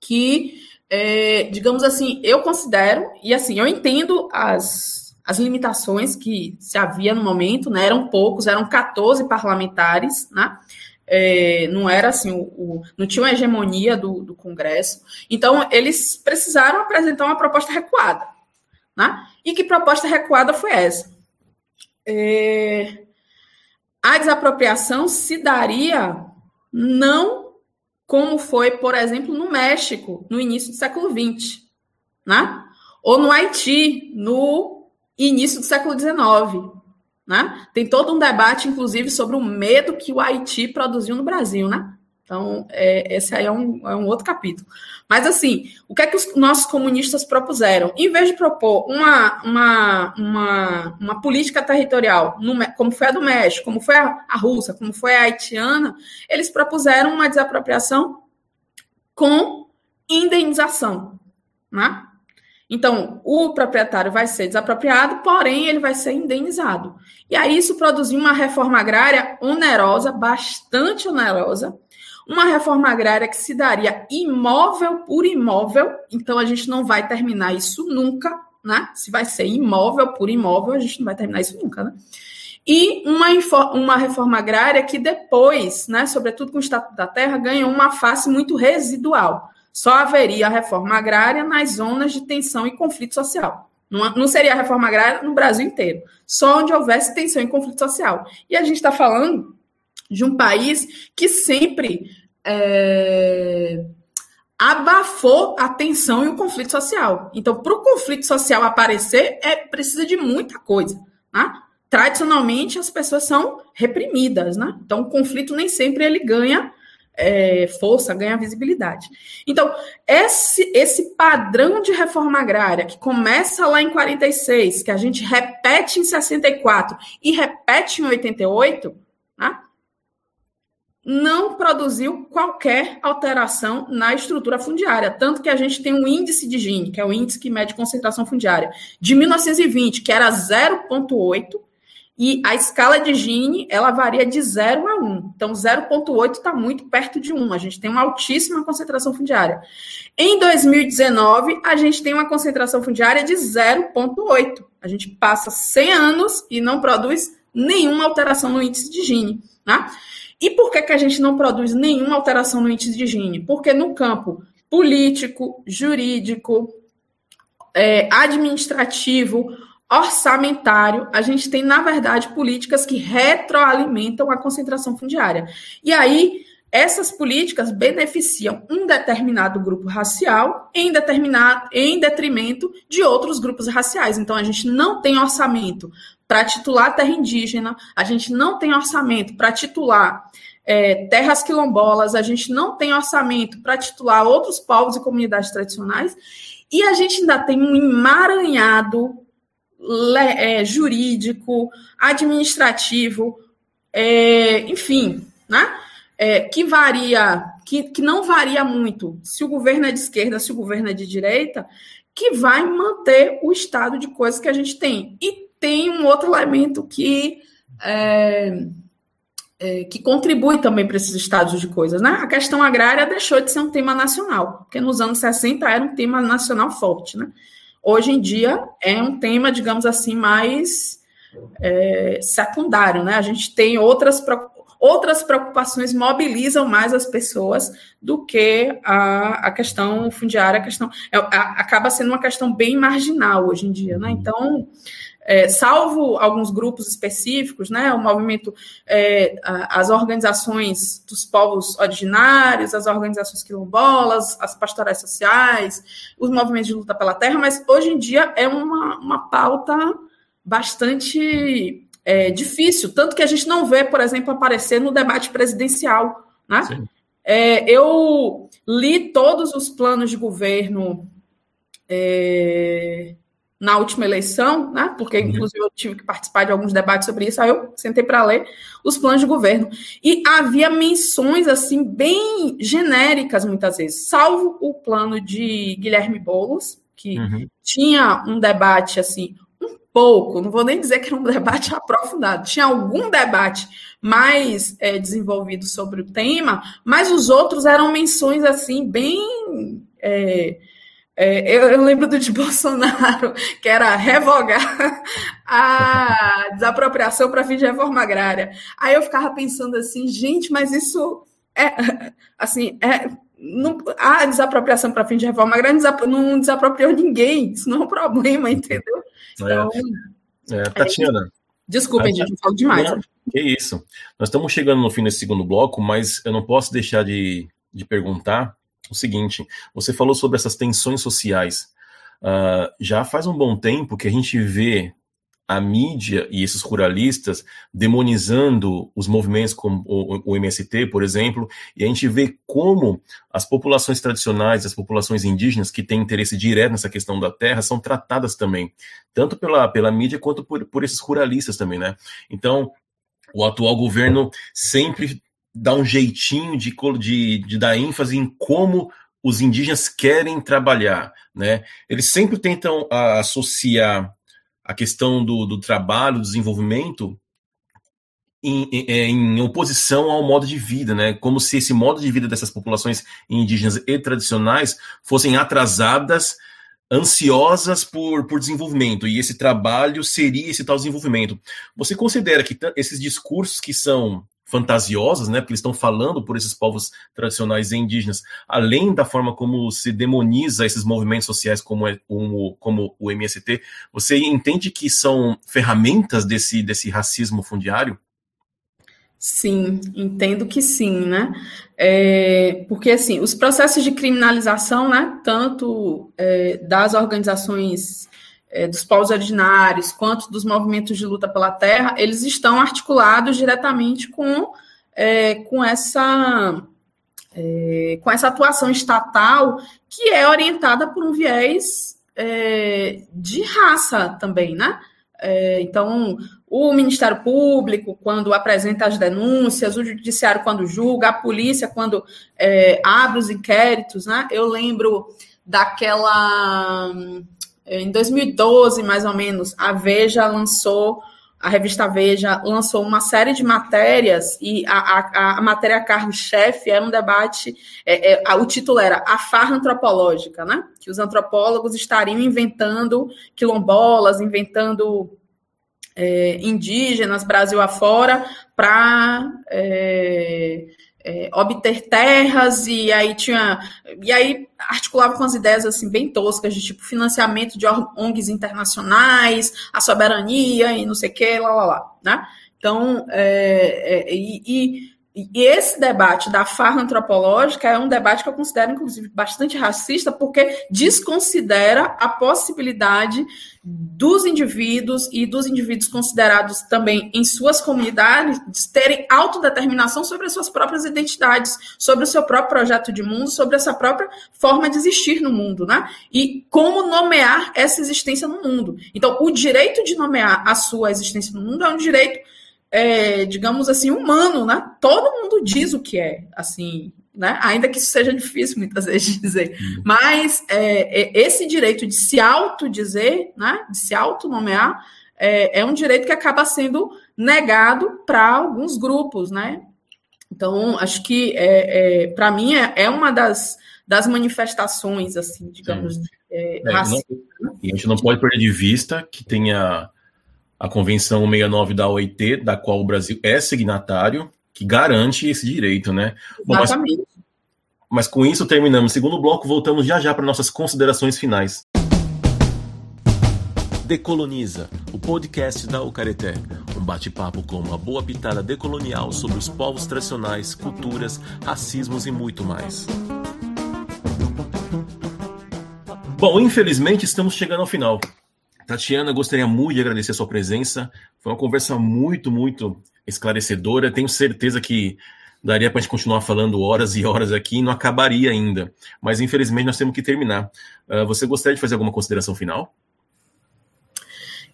que, é, digamos assim, eu considero, e assim, eu entendo as, as limitações que se havia no momento, né? eram poucos, eram 14 parlamentares, né? é, não era assim, o, o, não tinha uma hegemonia do, do, Congresso. Então, eles precisaram apresentar uma proposta recuada. Né? E que proposta recuada foi essa? É, a desapropriação se daria não como foi, por exemplo, no México, no início do século XX, né? ou no Haiti, no início do século XIX. Né? Tem todo um debate, inclusive, sobre o medo que o Haiti produziu no Brasil, né? Então, é, esse aí é um, é um, outro capítulo. Mas, assim, o que é que os nossos comunistas propuseram? Em vez de propor uma, uma, uma, uma política territorial, no, como foi a do México, como foi a, a russa, como foi a haitiana, eles propuseram uma desapropriação com indenização. Né? Então, o proprietário vai ser desapropriado, porém ele vai ser indenizado. E aí isso produziu uma reforma agrária onerosa, bastante onerosa, uma reforma agrária que se daria imóvel por imóvel, então a gente não vai terminar isso nunca, né? Se vai ser imóvel por imóvel, a gente não vai terminar isso nunca, né? E uma, uma reforma agrária que depois, né, sobretudo com o Estatuto da Terra, ganhou uma face muito residual. Só haveria a reforma agrária nas zonas de tensão e conflito social. Não, seria a reforma agrária no Brasil inteiro, só onde houvesse tensão e conflito social. E a gente está falando de um país que sempre é, abafou a tensão e o conflito social. Então, para o conflito social aparecer, é precisa de muita coisa. Né? Tradicionalmente, as pessoas são reprimidas. Né? Então, o conflito nem sempre ele ganha é, força, ganha visibilidade. Então, esse, esse padrão de reforma agrária, que começa lá em 46, que a gente repete em 64 e repete em 88, né, não produziu qualquer alteração na estrutura fundiária. Tanto que a gente tem um índice de Gini, que é o índice que mede concentração fundiária, de 1920, que era 0,8, e a escala de Gini, ela varia de 0 a 1. Então, 0,8 está muito perto de 1. A gente tem uma altíssima concentração fundiária. Em 2019, a gente tem uma concentração fundiária de 0,8. A gente passa 100 anos e não produz nenhuma alteração no índice de Gini. Né? E por que, que a gente não produz nenhuma alteração no índice de Gini? Porque no campo político, jurídico, é, administrativo, orçamentário, a gente tem, na verdade, políticas que retroalimentam a concentração fundiária. E aí, essas políticas beneficiam um determinado grupo racial em, determinado, em detrimento de outros grupos raciais. Então, a gente não tem orçamento para titular terra indígena, a gente não tem orçamento para titular é, terras quilombolas, a gente não tem orçamento para titular outros povos e comunidades tradicionais, e a gente ainda tem um emaranhado é, jurídico, administrativo, é, enfim, né? É, que varia, que, que não varia muito se o governo é de esquerda, se o governo é de direita, que vai manter o estado de coisas que a gente tem. E tem um outro elemento que, é, é, que contribui também para esses estados de coisas. Né? A questão agrária deixou de ser um tema nacional, porque nos anos 60 era um tema nacional forte. Né? Hoje em dia é um tema, digamos assim, mais é, secundário, né? A gente tem outras outras preocupações mobilizam mais as pessoas do que a, a questão fundiária, a questão é, a, acaba sendo uma questão bem marginal hoje em dia, né? Então é, salvo alguns grupos específicos, né, o movimento, é, as organizações dos povos originários, as organizações quilombolas, as pastorais sociais, os movimentos de luta pela terra, mas hoje em dia é uma, uma pauta bastante é, difícil, tanto que a gente não vê, por exemplo, aparecer no debate presidencial. Né? É, eu li todos os planos de governo é, na última eleição, né? Porque, uhum. inclusive, eu tive que participar de alguns debates sobre isso, aí eu sentei para ler os planos de governo. E havia menções, assim, bem genéricas, muitas vezes, salvo o plano de Guilherme Boulos, que uhum. tinha um debate, assim, um pouco, não vou nem dizer que era um debate aprofundado, tinha algum debate mais é, desenvolvido sobre o tema, mas os outros eram menções, assim, bem. É, é, eu, eu, lembro do de Bolsonaro, que era revogar a desapropriação para fim de reforma agrária. Aí eu ficava pensando assim, gente, mas isso é assim, é, não, a desapropriação para fim de reforma agrária não desapropriou ninguém, isso não é um problema, entendeu? Então, é, é, Tatiana. Desculpem, gente, eu falo demais. Não, que isso. Nós estamos chegando no fim desse segundo bloco, mas eu não posso deixar de, de perguntar o seguinte: você falou sobre essas tensões sociais. Uh, já faz um bom tempo que a gente vê a mídia e esses ruralistas demonizando os movimentos como o, MST, por exemplo, e a gente vê como as populações tradicionais, as populações indígenas que têm interesse direto nessa questão da terra são tratadas também, tanto pela, pela mídia quanto por, por esses ruralistas também, né? Então, o atual governo sempre dá um jeitinho de, de, de dar ênfase em como os indígenas querem trabalhar, né? Eles sempre tentam a, associar a questão do, do trabalho, do desenvolvimento em, em, é, em, oposição ao modo de vida, né? Como se esse modo de vida dessas populações indígenas e tradicionais fossem atrasadas, ansiosas por, por desenvolvimento, e esse trabalho seria esse tal desenvolvimento. Você considera que esses discursos que são fantasiosas, né? Porque eles estão falando por esses povos tradicionais e indígenas, além da forma como se demoniza esses movimentos sociais como, é, como, como o MST, você entende que são ferramentas desse, desse racismo fundiário? Sim, entendo que sim, né? É, porque assim, os processos de criminalização, né, tanto é, das organizações é, dos povos originários, quanto dos movimentos de luta pela terra, eles estão articulados diretamente com, é, com, essa, é, com essa atuação estatal que é orientada por um viés é, de raça também, né? É, então, o Ministério Público, quando apresenta as denúncias, o Judiciário, quando julga, a polícia, quando é, abre os inquéritos, né? Eu lembro daquela em 2012, mais ou menos, a Veja lançou, a revista Veja lançou uma série de matérias e a, a, a matéria carro-chefe era um debate, é, é, o título era A Farra Antropológica, né? Que os antropólogos estariam inventando quilombolas, inventando é, indígenas, Brasil afora, para é, é, obter terras e aí tinha e aí articulava com as ideias assim bem toscas de tipo financiamento de ONGs internacionais, a soberania e não sei o que, lá lá lá, né? Então, é, é, e, e e esse debate da farra antropológica é um debate que eu considero, inclusive, bastante racista, porque desconsidera a possibilidade dos indivíduos e dos indivíduos considerados também em suas comunidades terem autodeterminação sobre as suas próprias identidades, sobre o seu próprio projeto de mundo, sobre essa própria forma de existir no mundo, né? E como nomear essa existência no mundo. Então, o direito de nomear a sua existência no mundo é um direito é, digamos assim, humano, né? Todo mundo diz o que é, assim, né? Ainda que isso seja difícil muitas vezes dizer. Uhum. Mas é, é, esse direito de se autodizer, né? De se autonomear, é, é um direito que acaba sendo negado para alguns grupos, né? Então, acho que, é, é para mim, é, é, uma das, das manifestações, assim, digamos, é, é, não, E a gente não pode perder de vista que tenha a Convenção 69 da OIT, da qual o Brasil é signatário, que garante esse direito, né? Bom, mas, mas, com isso terminamos o segundo bloco, voltamos já já para nossas considerações finais. Decoloniza, o podcast da Ucareté. Um bate-papo com uma boa pitada decolonial sobre os povos tradicionais, culturas, racismos e muito mais. Bom, infelizmente estamos chegando ao final. Tatiana, gostaria muito de agradecer a sua presença. Foi uma conversa muito, muito esclarecedora. Tenho certeza que daria para a gente continuar falando horas e horas aqui e não acabaria ainda. Mas infelizmente nós temos que terminar. Uh, você gostaria de fazer alguma consideração final?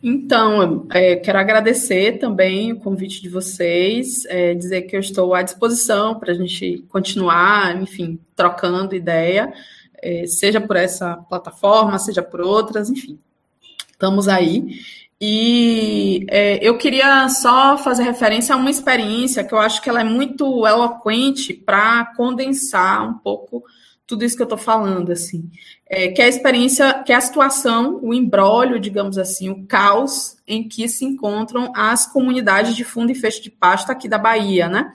Então, é, quero agradecer também o convite de vocês, é, dizer que eu estou à disposição para a gente continuar, enfim, trocando ideia, é, seja por essa plataforma, seja por outras, enfim, estamos aí. E é, eu queria só fazer referência a uma experiência que eu acho que ela é muito eloquente para condensar um pouco tudo isso que eu estou falando, assim, é, que é a experiência, que é a situação, o embrólio, digamos assim, o caos em que se encontram as comunidades de fundo e fecho de pasto aqui da Bahia, né?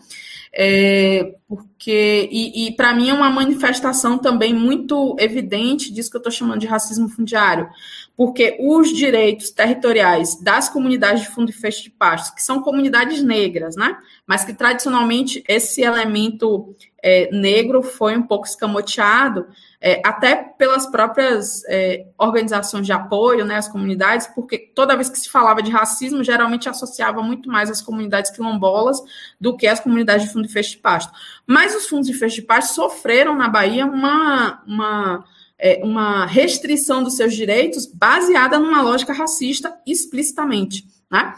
É, porque e, e para mim é uma manifestação também muito evidente disso que eu estou chamando de racismo fundiário, porque os direitos territoriais das comunidades de fundo e fecho de pasto, que são comunidades negras, né? Mas que tradicionalmente esse elemento é, negro foi um pouco escamoteado, é, até pelas próprias é, organizações de apoio, né, as comunidades, porque toda vez que se falava de racismo, geralmente associava muito mais as comunidades quilombolas do que as comunidades de fundo e fecho de pasto. Mas os fundos de fecho de pasto sofreram na Bahia uma, uma é, uma restrição dos seus direitos baseada numa lógica racista explicitamente. Né?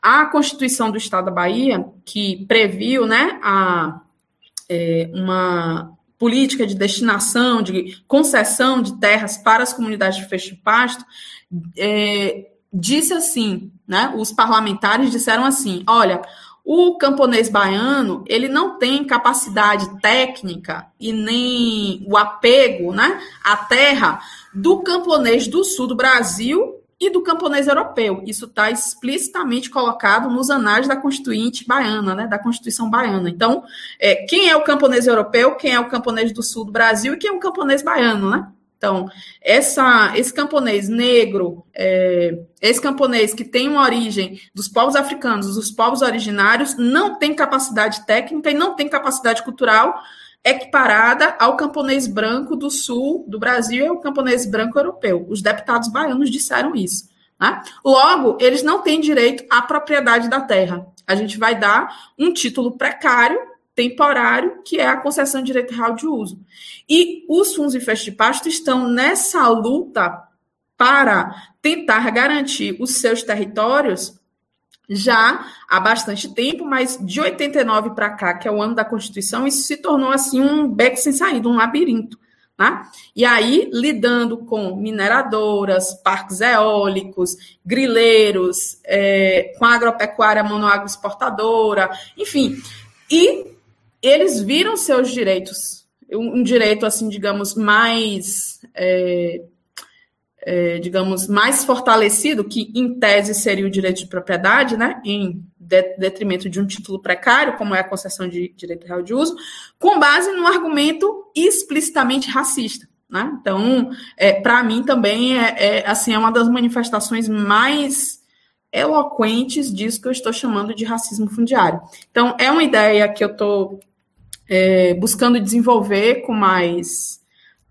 A Constituição do Estado da Bahia, que previu né, a, é, uma política de destinação, de concessão de terras para as comunidades de fecho de pasto, é, disse assim, né, os parlamentares disseram assim, olha, o camponês baiano, ele não tem capacidade técnica e nem o apego né, à terra do camponês do sul do Brasil e do camponês europeu. Isso está explicitamente colocado nos anais da Constituinte baiana, né, da Constituição baiana. Então, é, quem é o camponês europeu, quem é o camponês do sul do Brasil e quem é o camponês baiano, né? Então, essa, esse camponês negro, é, esse camponês que tem uma origem dos povos africanos, dos povos originários, não tem capacidade técnica e não tem capacidade cultural equiparada ao camponês branco do sul do Brasil e ao camponês branco europeu. Os deputados baianos disseram isso. Né? Logo, eles não têm direito à propriedade da terra. A gente vai dar um título precário temporário, que é a concessão de direito real de uso. E os fundos de festa de pasto estão nessa luta para tentar garantir os seus territórios já há bastante tempo, mas de 89 para cá, que é o ano da Constituição, isso se tornou assim um beco sem saída, um labirinto. Né? E aí, lidando com mineradoras, parques eólicos, grileiros, é, com a agropecuária monoagroexportadora, enfim. E eles viram seus direitos, um direito, assim, digamos, mais, é, é, digamos, mais fortalecido, que em tese seria o direito de propriedade, né, em detrimento de um título precário, como é a concessão de direito real de uso, com base num argumento explicitamente racista. Né? Então, é, para mim também é, é, assim, é uma das manifestações mais eloquentes disso que eu estou chamando de racismo fundiário. Então, é uma ideia que eu estou é, buscando desenvolver com mais,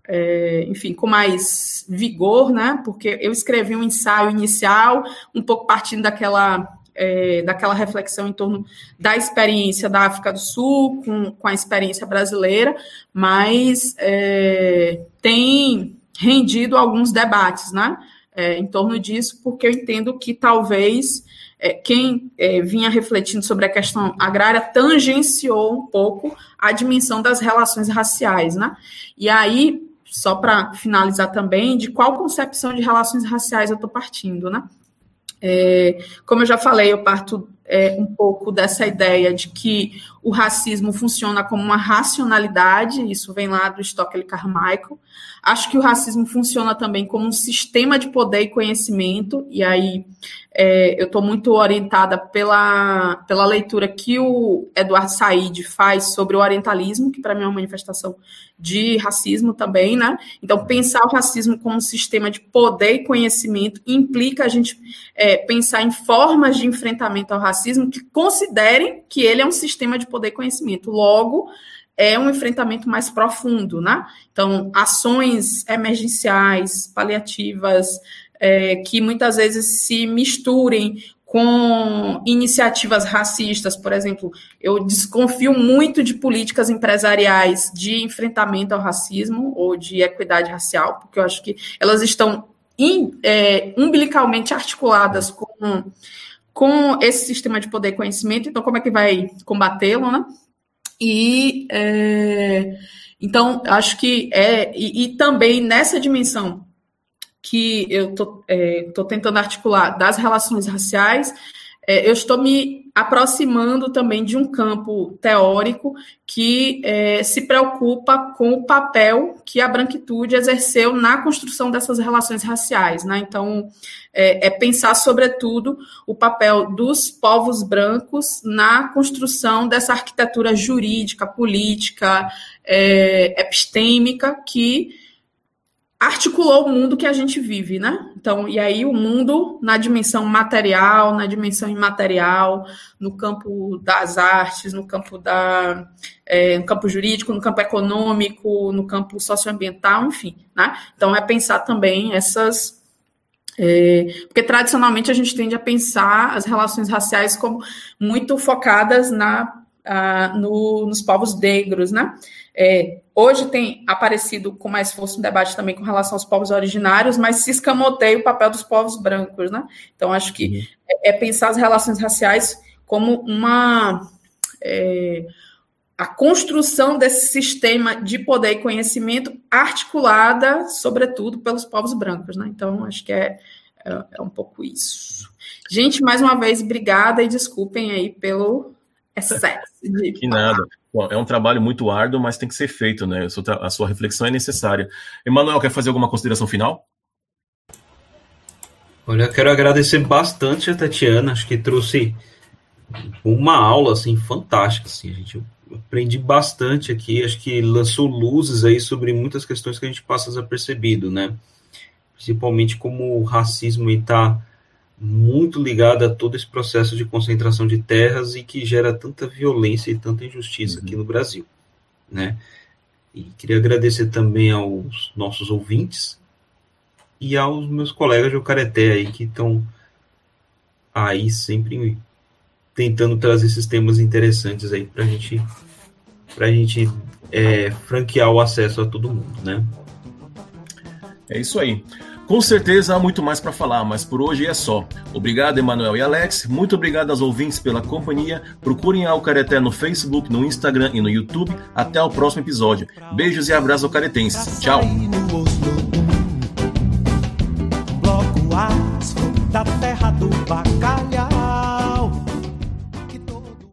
é, enfim, com mais vigor, né? Porque eu escrevi um ensaio inicial, um pouco partindo daquela, é, daquela reflexão em torno da experiência da África do Sul com, com a experiência brasileira, mas é, tem rendido alguns debates, né? É, em torno disso, porque eu entendo que talvez é, quem é, vinha refletindo sobre a questão agrária tangenciou um pouco a dimensão das relações raciais, né? E aí, só para finalizar também, de qual concepção de relações raciais eu estou partindo, né? É, como eu já falei, eu parto é, um pouco dessa ideia de que o racismo funciona como uma racionalidade, isso vem lá do Stockley Carmichael. Acho que o racismo funciona também como um sistema de poder e conhecimento, e aí é, eu estou muito orientada pela, pela leitura que o Eduardo Said faz sobre o orientalismo, que para mim é uma manifestação de racismo também, né? Então, pensar o racismo como um sistema de poder e conhecimento implica a gente é, pensar em formas de enfrentamento ao racismo que considerem que ele é um sistema de poder e conhecimento. Logo, é um enfrentamento mais profundo, né? Então, ações emergenciais, paliativas, é, que muitas vezes se misturem com iniciativas racistas, por exemplo, eu desconfio muito de políticas empresariais de enfrentamento ao racismo ou de equidade racial, porque eu acho que elas estão in, é, umbilicalmente articuladas com, com esse sistema de poder e conhecimento, então como é que vai combatê-lo, né? E é, então acho que é e, e, também nessa dimensão que eu tô, é, tentando articular das relações raciais, é, eu estou me aproximando também de um campo teórico que é, se preocupa com o papel que a branquitude exerceu na construção dessas relações raciais. Né? Então, é, é pensar, sobretudo, o papel dos povos brancos na construção dessa arquitetura jurídica, política, é, epistêmica que articulou o mundo que a gente vive, né? Então, e aí o mundo na dimensão material, na dimensão imaterial, no campo das artes, no campo da é, no campo jurídico, no campo econômico, no campo socioambiental, enfim, né? Então é pensar também essas é, porque tradicionalmente a gente tende a pensar as relações raciais como muito focadas na, no, nos povos negros, né? É, hoje tem aparecido com mais força um debate também com relação aos povos originários, mas se escamoteia o papel dos povos brancos, né? Então, acho que uhum. é, é, pensar as relações raciais como uma. É, a construção desse sistema de poder e conhecimento articulada, sobretudo, pelos povos brancos, né? Então, acho que é, é, é um pouco isso. Gente, mais uma vez, obrigada e desculpem aí pelo excesso de. Que nada. Bom, é um trabalho muito árduo, mas tem que ser feito, né? A sua reflexão é necessária. Emanuel, quer fazer alguma consideração final? Olha, eu quero agradecer bastante a Tatiana, acho que trouxe uma aula assim fantástica, assim, a gente aprendi bastante aqui, acho que lançou luzes aí sobre muitas questões que a gente passa desapercebido, né? Principalmente como o racismo está muito ligada a todo esse processo de concentração de terras e que gera tanta violência e tanta injustiça uhum. aqui no Brasil, né? E queria agradecer também aos nossos ouvintes e aos meus colegas de Ocareté aí que estão aí sempre tentando trazer esses temas interessantes aí para gente, a gente é, franquear o acesso a todo mundo, né? É isso aí. Com certeza há muito mais para falar, mas por hoje é só. Obrigado, Emanuel e Alex. Muito obrigado aos ouvintes pela companhia. Procurem a Alcareté no Facebook, no Instagram e no YouTube. Até o próximo episódio. Beijos e abraços alcaretenses. Tchau.